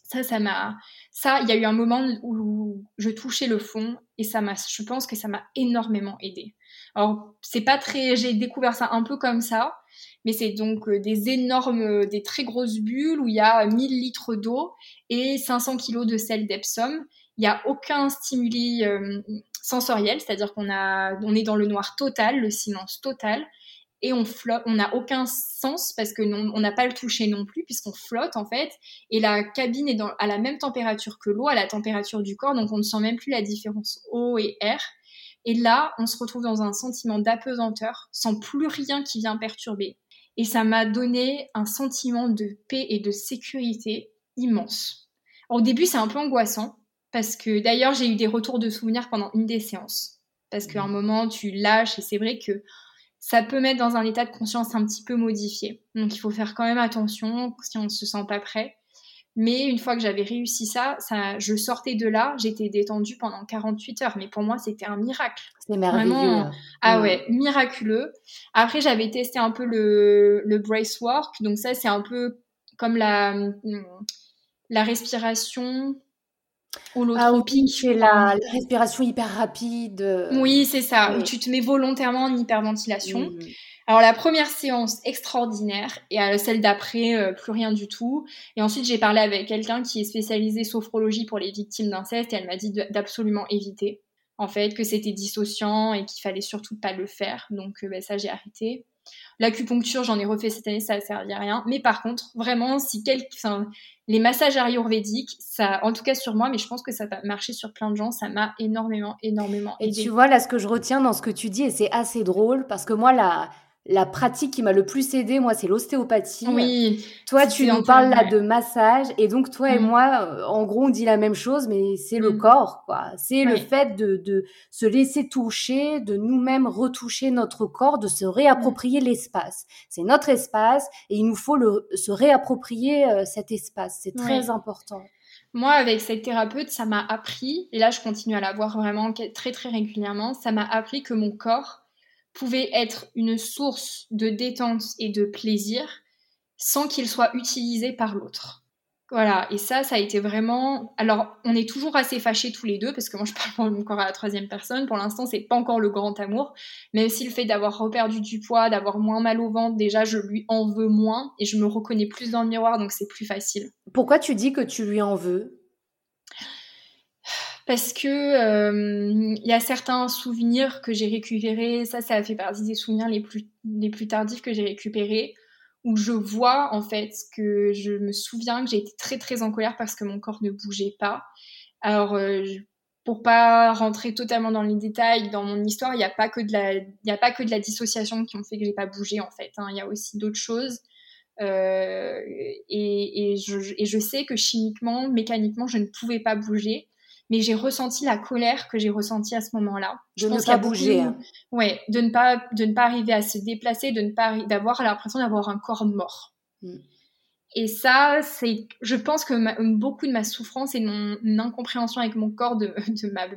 [SPEAKER 2] Ça, ça m'a, ça, il y a eu un moment où je touchais le fond et ça m'a, je pense que ça m'a énormément aidé. Alors, c'est pas très, j'ai découvert ça un peu comme ça, mais c'est donc euh, des énormes, des très grosses bulles où il y a 1000 litres d'eau et 500 kilos de sel d'Epsom. Il n'y a aucun stimuli euh, sensoriel, c'est-à-dire qu'on a, on est dans le noir total, le silence total et on flotte, on n'a aucun sens parce que on n'a pas le toucher non plus puisqu'on flotte en fait et la cabine est à la même température que l'eau, à la température du corps, donc on ne sent même plus la différence eau et air. Et là, on se retrouve dans un sentiment d'apesanteur, sans plus rien qui vient perturber. Et ça m'a donné un sentiment de paix et de sécurité immense. au début, c'est un peu angoissant parce que d'ailleurs, j'ai eu des retours de souvenirs pendant une des séances parce qu'à un moment, tu lâches et c'est vrai que ça peut mettre dans un état de conscience un petit peu modifié. Donc il faut faire quand même attention si on ne se sent pas prêt. Mais une fois que j'avais réussi ça, ça, je sortais de là, j'étais détendue pendant 48 heures. Mais pour moi, c'était un miracle.
[SPEAKER 1] C'est merveilleux.
[SPEAKER 2] ah ouais, miraculeux. Après, j'avais testé un peu le, le brace work. Donc ça, c'est un peu comme la, la respiration
[SPEAKER 1] ah, oui, tu la, respiration hyper rapide. Euh,
[SPEAKER 2] oui, c'est ça, où tu te mets volontairement en hyperventilation. Alors la première séance extraordinaire et à celle d'après euh, plus rien du tout. Et ensuite j'ai parlé avec quelqu'un qui est spécialisé sophrologie pour les victimes d'inceste et elle m'a dit d'absolument éviter en fait que c'était dissociant et qu'il fallait surtout pas le faire. Donc euh, ben, ça j'ai arrêté. L'acupuncture, j'en ai refait cette année, ça a servi à rien. Mais par contre, vraiment, si quelqu'un, les massages ayurvédiques, ça, en tout cas sur moi, mais je pense que ça va marcher sur plein de gens, ça m'a énormément, énormément
[SPEAKER 1] aidé. Et tu vois, là, ce que je retiens dans ce que tu dis, et c'est assez drôle, parce que moi, la, la pratique qui m'a le plus aidé, moi, c'est l'ostéopathie.
[SPEAKER 2] Oui.
[SPEAKER 1] Toi, tu nous parles là de massage, et donc toi et mm. moi, euh, en gros, on dit la même chose, mais c'est le mm. corps, quoi. C'est le fait de, de, se laisser toucher, de nous-mêmes retoucher notre corps, de se réapproprier mm. l'espace. C'est notre espace, et il nous faut le, se réapproprier euh, cet espace. C'est très important.
[SPEAKER 2] Moi, avec cette thérapeute, ça m'a appris, et là, je continue à la voir vraiment très, très régulièrement, ça m'a appris que mon corps pouvait être une source de détente et de plaisir sans qu'il soit utilisé par l'autre. Voilà, et ça, ça a été vraiment. Alors, on est toujours assez fâchés tous les deux, parce que moi, je parle mon corps à la troisième personne. Pour l'instant, c'est pas encore le grand amour, mais aussi le fait d'avoir reperdu du poids, d'avoir moins mal au ventre. Déjà, je lui en veux moins et je me reconnais plus dans le miroir, donc c'est plus facile.
[SPEAKER 1] Pourquoi tu dis que tu lui en veux?
[SPEAKER 2] Parce que il euh, y a certains souvenirs que j'ai récupérés, ça, ça fait partie des souvenirs les plus, tardifs que j'ai récupérés, où je vois en fait que je me souviens que j'ai été très très en colère parce que mon corps ne bougeait pas. Alors, euh, pour pas rentrer totalement dans les détails, dans mon histoire, il n'y a pas que de la, il a pas que de la dissociation qui ont fait que j'ai pas bougé en fait. Hein. Il y a aussi d'autres choses. Euh, et, et, je, et je sais que chimiquement, mécaniquement, je ne pouvais pas bouger mais j'ai ressenti la colère que j'ai ressentie à ce moment-là.
[SPEAKER 1] De ne pas bouger. Hein.
[SPEAKER 2] Ouais, de ne pas de ne pas arriver à se déplacer, de ne pas d'avoir l'impression d'avoir un corps mort. Mm. Et ça, c'est, je pense que beaucoup de ma souffrance et de mon incompréhension avec mon corps, de, de ma,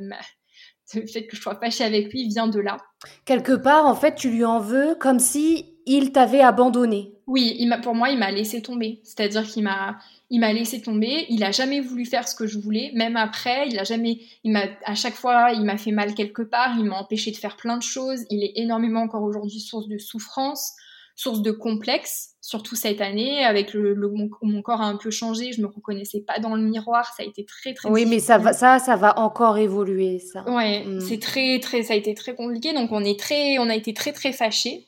[SPEAKER 2] le fait que je sois fâchée avec lui, vient de là.
[SPEAKER 1] Quelque part, en fait, tu lui en veux comme si il t'avait abandonné.
[SPEAKER 2] Oui, il pour moi, il m'a laissé tomber. C'est-à-dire qu'il m'a, il m'a laissé tomber. Il a jamais voulu faire ce que je voulais. Même après, il a jamais, il m'a, à chaque fois, il m'a fait mal quelque part. Il m'a empêché de faire plein de choses. Il est énormément encore aujourd'hui source de souffrance, source de complexe. Surtout cette année, avec le, mon, corps a un peu changé. Je me reconnaissais pas dans le miroir. Ça a été très très.
[SPEAKER 1] Oui, mais ça va, ça, ça va encore évoluer, ça.
[SPEAKER 2] Ouais, mm. c'est très très, ça a été très compliqué. Donc on est très, on a été très très fâchés.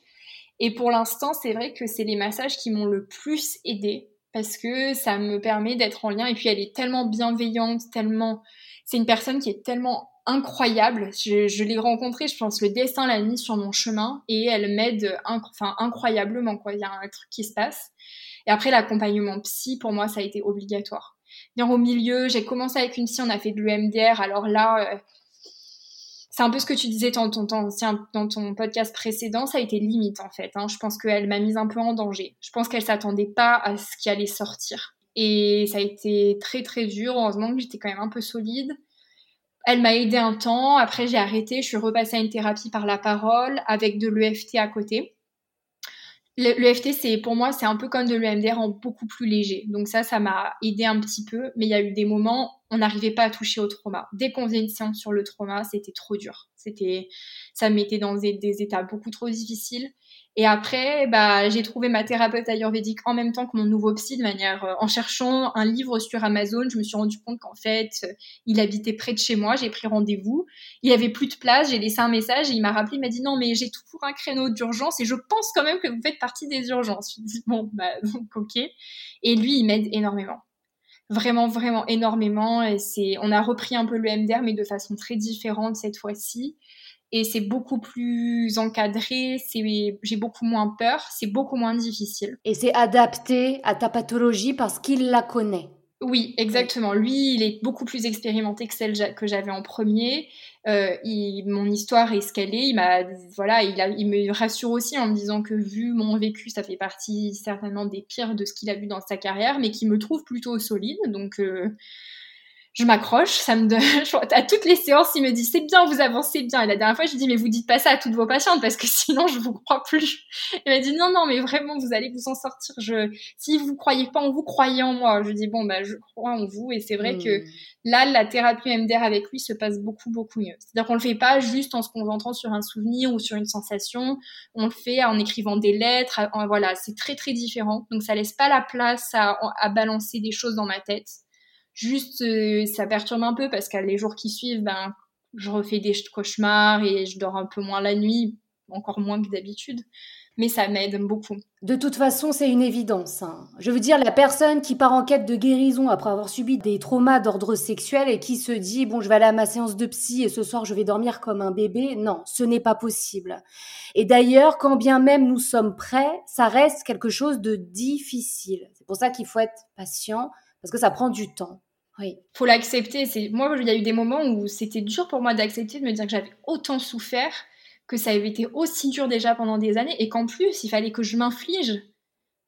[SPEAKER 2] Et pour l'instant, c'est vrai que c'est les massages qui m'ont le plus aidé parce que ça me permet d'être en lien. Et puis elle est tellement bienveillante, tellement. C'est une personne qui est tellement incroyable. Je, l'ai rencontrée, je pense, le destin l'a mis sur mon chemin et elle m'aide enfin, incroyablement. Quoi. Il y a un truc qui se passe. Et après, l'accompagnement psy, pour moi, ça a été obligatoire. Bien au milieu, j'ai commencé avec une psy, on a fait de l'EMDR. Alors là, euh, c'est un peu ce que tu disais dans ton, podcast précédent, ça a été limite en fait. Hein. Je pense qu'elle m'a mise un peu en danger. Je pense qu'elle s'attendait pas à ce qui allait sortir. Et ça a été très très dur. Heureusement que j'étais quand même un peu solide. Elle m'a aidé un temps. Après, j'ai arrêté. Je suis repassée à une thérapie par la parole avec de l'EFT à côté. Le, le c'est pour moi, c'est un peu comme de l'EMDR en beaucoup plus léger. Donc ça, ça m'a aidé un petit peu. Mais il y a eu des moments, on n'arrivait pas à toucher au trauma. Dès qu'on faisait une séance sur le trauma, c'était trop dur. C'était, ça me mettait dans des, des états beaucoup trop difficiles. Et après, bah, j'ai trouvé ma thérapeute ayurvédique en même temps que mon nouveau psy de manière, euh, en cherchant un livre sur Amazon, je me suis rendu compte qu'en fait, euh, il habitait près de chez moi, j'ai pris rendez-vous. Il avait plus de place, j'ai laissé un message et il m'a rappelé, il m'a dit non, mais j'ai toujours un créneau d'urgence et je pense quand même que vous faites partie des urgences. Je dit bon, bah, donc, ok. Et lui, il m'aide énormément. Vraiment, vraiment énormément. Et c'est, on a repris un peu le MDR, mais de façon très différente cette fois-ci et c'est beaucoup plus encadré, c'est j'ai beaucoup moins peur, c'est beaucoup moins difficile.
[SPEAKER 1] Et c'est adapté à ta pathologie parce qu'il la connaît.
[SPEAKER 2] Oui, exactement. Lui, il est beaucoup plus expérimenté que celle que j'avais en premier. Euh, il, mon histoire est ce qu'elle est. Il m'a, voilà, il, a, il me rassure aussi en me disant que vu mon vécu, ça fait partie certainement des pires de ce qu'il a vu dans sa carrière, mais qui me trouve plutôt solide. Donc, euh, je m'accroche, ça me donne, à toutes les séances, il me dit c'est bien, vous avancez bien. Et la dernière fois, je lui dis mais vous dites pas ça à toutes vos patientes parce que sinon je vous crois plus. Il m'a dit non non mais vraiment vous allez vous en sortir. Je, si vous croyez pas en vous, croyez en moi. Je dis bon bah je crois en vous et c'est vrai que hmm. là la thérapie MDR avec lui se passe beaucoup beaucoup mieux. C'est-à-dire qu'on le fait pas juste en se concentrant sur un souvenir ou sur une sensation, on le fait en écrivant des lettres. voilà, c'est très très différent. Donc ça laisse pas la place à, à balancer des choses dans ma tête. Juste, euh, ça perturbe un peu parce qu'à les jours qui suivent, ben, je refais des cauchemars et je dors un peu moins la nuit, encore moins que d'habitude. Mais ça m'aide beaucoup.
[SPEAKER 1] De toute façon, c'est une évidence. Hein. Je veux dire, la personne qui part en quête de guérison après avoir subi des traumas d'ordre sexuel et qui se dit, bon, je vais aller à ma séance de psy et ce soir, je vais dormir comme un bébé, non, ce n'est pas possible. Et d'ailleurs, quand bien même nous sommes prêts, ça reste quelque chose de difficile. C'est pour ça qu'il faut être patient, parce que ça prend du temps. Oui.
[SPEAKER 2] Faut l'accepter. C'est moi, il y a eu des moments où c'était dur pour moi d'accepter de me dire que j'avais autant souffert, que ça avait été aussi dur déjà pendant des années, et qu'en plus, il fallait que je m'inflige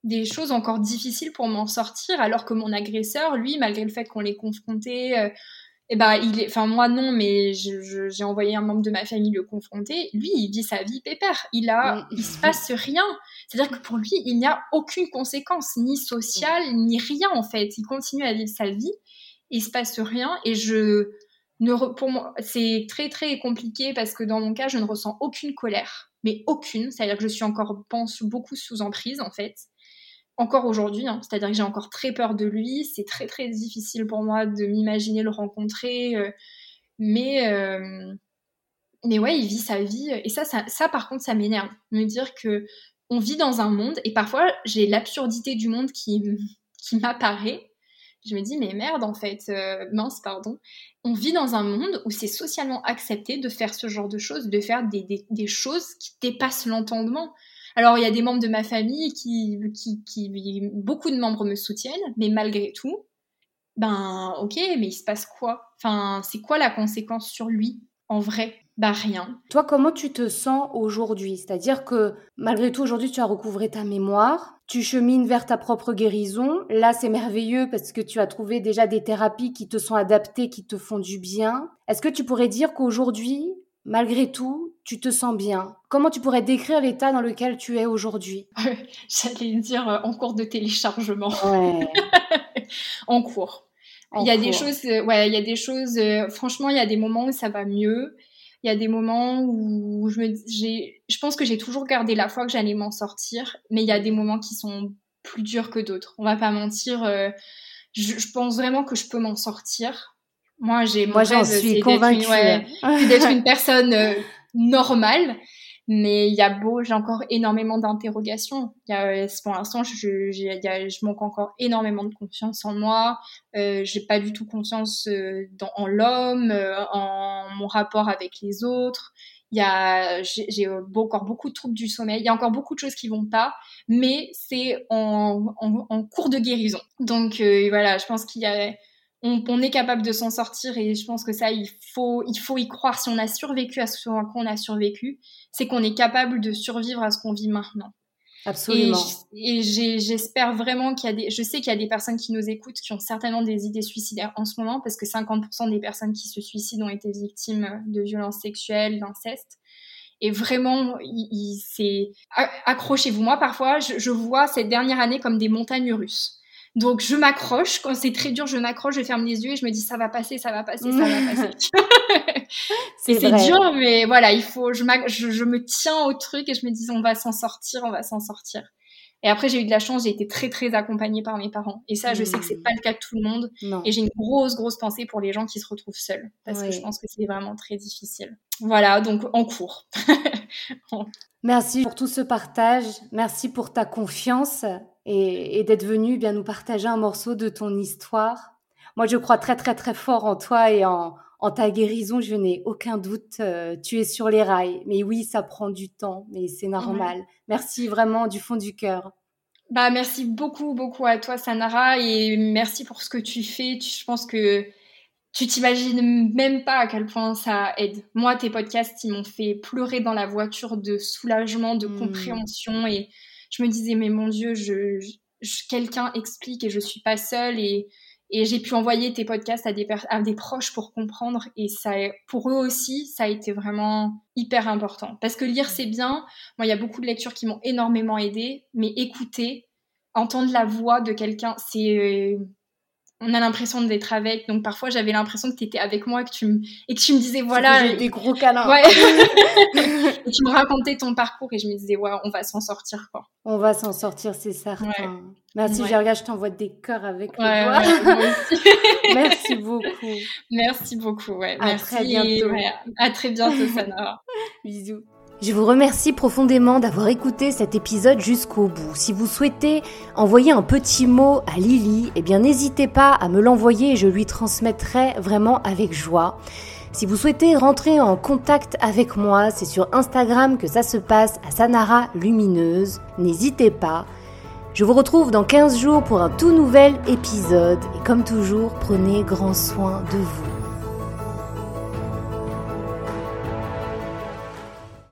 [SPEAKER 2] des choses encore difficiles pour m'en sortir, alors que mon agresseur, lui, malgré le fait qu'on l'ait confronté, euh, eh ben, il est, enfin moi non, mais j'ai envoyé un membre de ma famille le confronter. Lui, il vit sa vie pépère. Il a, il se passe rien. C'est-à-dire que pour lui, il n'y a aucune conséquence, ni sociale, ni rien en fait. Il continue à vivre sa vie, il se passe rien. Et je ne, pour moi, c'est très très compliqué parce que dans mon cas, je ne ressens aucune colère, mais aucune. C'est-à-dire que je suis encore, pense beaucoup sous emprise en fait encore aujourd'hui, hein. c'est-à-dire que j'ai encore très peur de lui, c'est très très difficile pour moi de m'imaginer le rencontrer, euh, mais euh, mais ouais, il vit sa vie et ça, ça, ça par contre, ça m'énerve, me dire que on vit dans un monde et parfois j'ai l'absurdité du monde qui qui m'apparaît. Je me dis mais merde en fait, euh, mince pardon. On vit dans un monde où c'est socialement accepté de faire ce genre de choses, de faire des, des, des choses qui dépassent l'entendement. Alors, il y a des membres de ma famille qui, qui, qui, beaucoup de membres me soutiennent, mais malgré tout, ben, ok, mais il se passe quoi? Enfin, c'est quoi la conséquence sur lui, en vrai? Bah, rien.
[SPEAKER 1] Toi, comment tu te sens aujourd'hui? C'est-à-dire que, malgré tout, aujourd'hui, tu as recouvré ta mémoire, tu chemines vers ta propre guérison. Là, c'est merveilleux parce que tu as trouvé déjà des thérapies qui te sont adaptées, qui te font du bien. Est-ce que tu pourrais dire qu'aujourd'hui, malgré tout, tu te sens bien? Comment tu pourrais décrire l'état dans lequel tu es aujourd'hui?
[SPEAKER 2] J'allais dire euh, en cours de téléchargement. en cours. il y a des choses, euh, ouais, il y a des choses. Euh, franchement, il y a des moments où ça va mieux. Il y a des moments où je me, j'ai, je pense que j'ai toujours gardé la foi que j'allais m'en sortir, mais il y a des moments qui sont plus durs que d'autres. On va pas mentir. je, pense vraiment que je peux m'en sortir. Moi, j'ai
[SPEAKER 1] moi j'en suis convaincue.
[SPEAKER 2] C'est d'être une personne euh, normale, mais il y a beau, j'ai encore énormément d'interrogations. Euh, pour l'instant, je, je, je manque encore énormément de confiance en moi. Euh, j'ai pas du tout confiance euh, dans, en l'homme, en mon rapport avec les autres. Il y a, j'ai encore beaucoup de troubles du sommeil. Il y a encore beaucoup de choses qui vont pas, mais c'est en, en, en, cours de guérison. Donc voilà, je pense qu'il y a on, est capable de s'en sortir et je pense que ça, il faut, il faut y croire. Si on a survécu à ce qu'on a survécu, c'est qu'on est capable de survivre à ce qu'on vit maintenant.
[SPEAKER 1] Absolument.
[SPEAKER 2] Et, j'espère vraiment qu'il y a des, je sais qu'il y a des personnes qui nous écoutent qui ont certainement des idées suicidaires en ce moment parce que 50% des personnes qui se suicident ont été victimes de violences sexuelles, d'inceste. Et vraiment, c'est accrochez-vous. Moi, parfois, je, je vois cette dernière année comme des montagnes russes. Donc je m'accroche, quand c'est très dur, je m'accroche, je ferme les yeux et je me dis ça va passer, ça va passer, ça va passer. c'est dur, mais voilà, il faut, je, je, je, me tiens au truc et je me dis on va s'en sortir, on va s'en sortir. Et après j'ai eu de la chance, j'ai été très très accompagnée par mes parents. Et ça, je sais que c'est mmh. pas le cas de tout le monde. Et j'ai une grosse grosse pensée pour les gens qui se retrouvent seuls, parce que je pense que c'est vraiment très difficile. Voilà, donc en cours.
[SPEAKER 1] Merci pour tout ce partage. Merci pour ta confiance et, d'être venu bien nous partager un morceau de ton histoire. Moi, je crois très très très fort en toi et en, ta guérison. Je n'ai aucun doute. Euh, tu es sur les rails. Mais oui, ça prend du temps, mais c'est normal. Merci vraiment du fond du cœur.
[SPEAKER 2] Bah, merci beaucoup, beaucoup à toi, Sanara, et merci pour ce que tu fais. Je pense que tu t'imagines même pas à quel point ça aide. Moi, tes podcasts, ils m'ont fait pleurer dans la voiture de soulagement, de mmh. compréhension et je me disais, mais mon Dieu, je, quelqu'un explique et je suis pas seule et, et j'ai pu envoyer tes podcasts à des, proches pour comprendre et ça, pour eux aussi, ça a été vraiment hyper important. Parce que lire, c'est bien. Moi, il y a beaucoup de lectures qui m'ont énormément aidé, mais écouter, entendre la voix de quelqu'un, c'est on a l'impression d'être avec. Donc parfois j'avais l'impression que tu étais avec moi que tu me, et que tu me disais voilà.
[SPEAKER 1] Des gros câlins.
[SPEAKER 2] Ouais. et tu me racontais ton parcours et je me disais ouais, on va s'en sortir quoi.
[SPEAKER 1] On va s'en sortir, c'est certain. Merci Gerga, je t'envoie des cœurs avec les Merci beaucoup.
[SPEAKER 2] Merci beaucoup. Ouais. À très bientôt. À très bientôt, Sana.
[SPEAKER 1] Bisous. Je vous remercie profondément d'avoir écouté cet épisode jusqu'au bout. Si vous souhaitez envoyer un petit mot à Lily, eh bien n'hésitez pas à me l'envoyer et je lui transmettrai vraiment avec joie. Si vous souhaitez rentrer en contact avec moi, c'est sur Instagram que ça se passe à Sanara Lumineuse. N'hésitez pas. Je vous retrouve dans 15 jours pour un tout nouvel épisode et comme toujours, prenez grand soin de vous.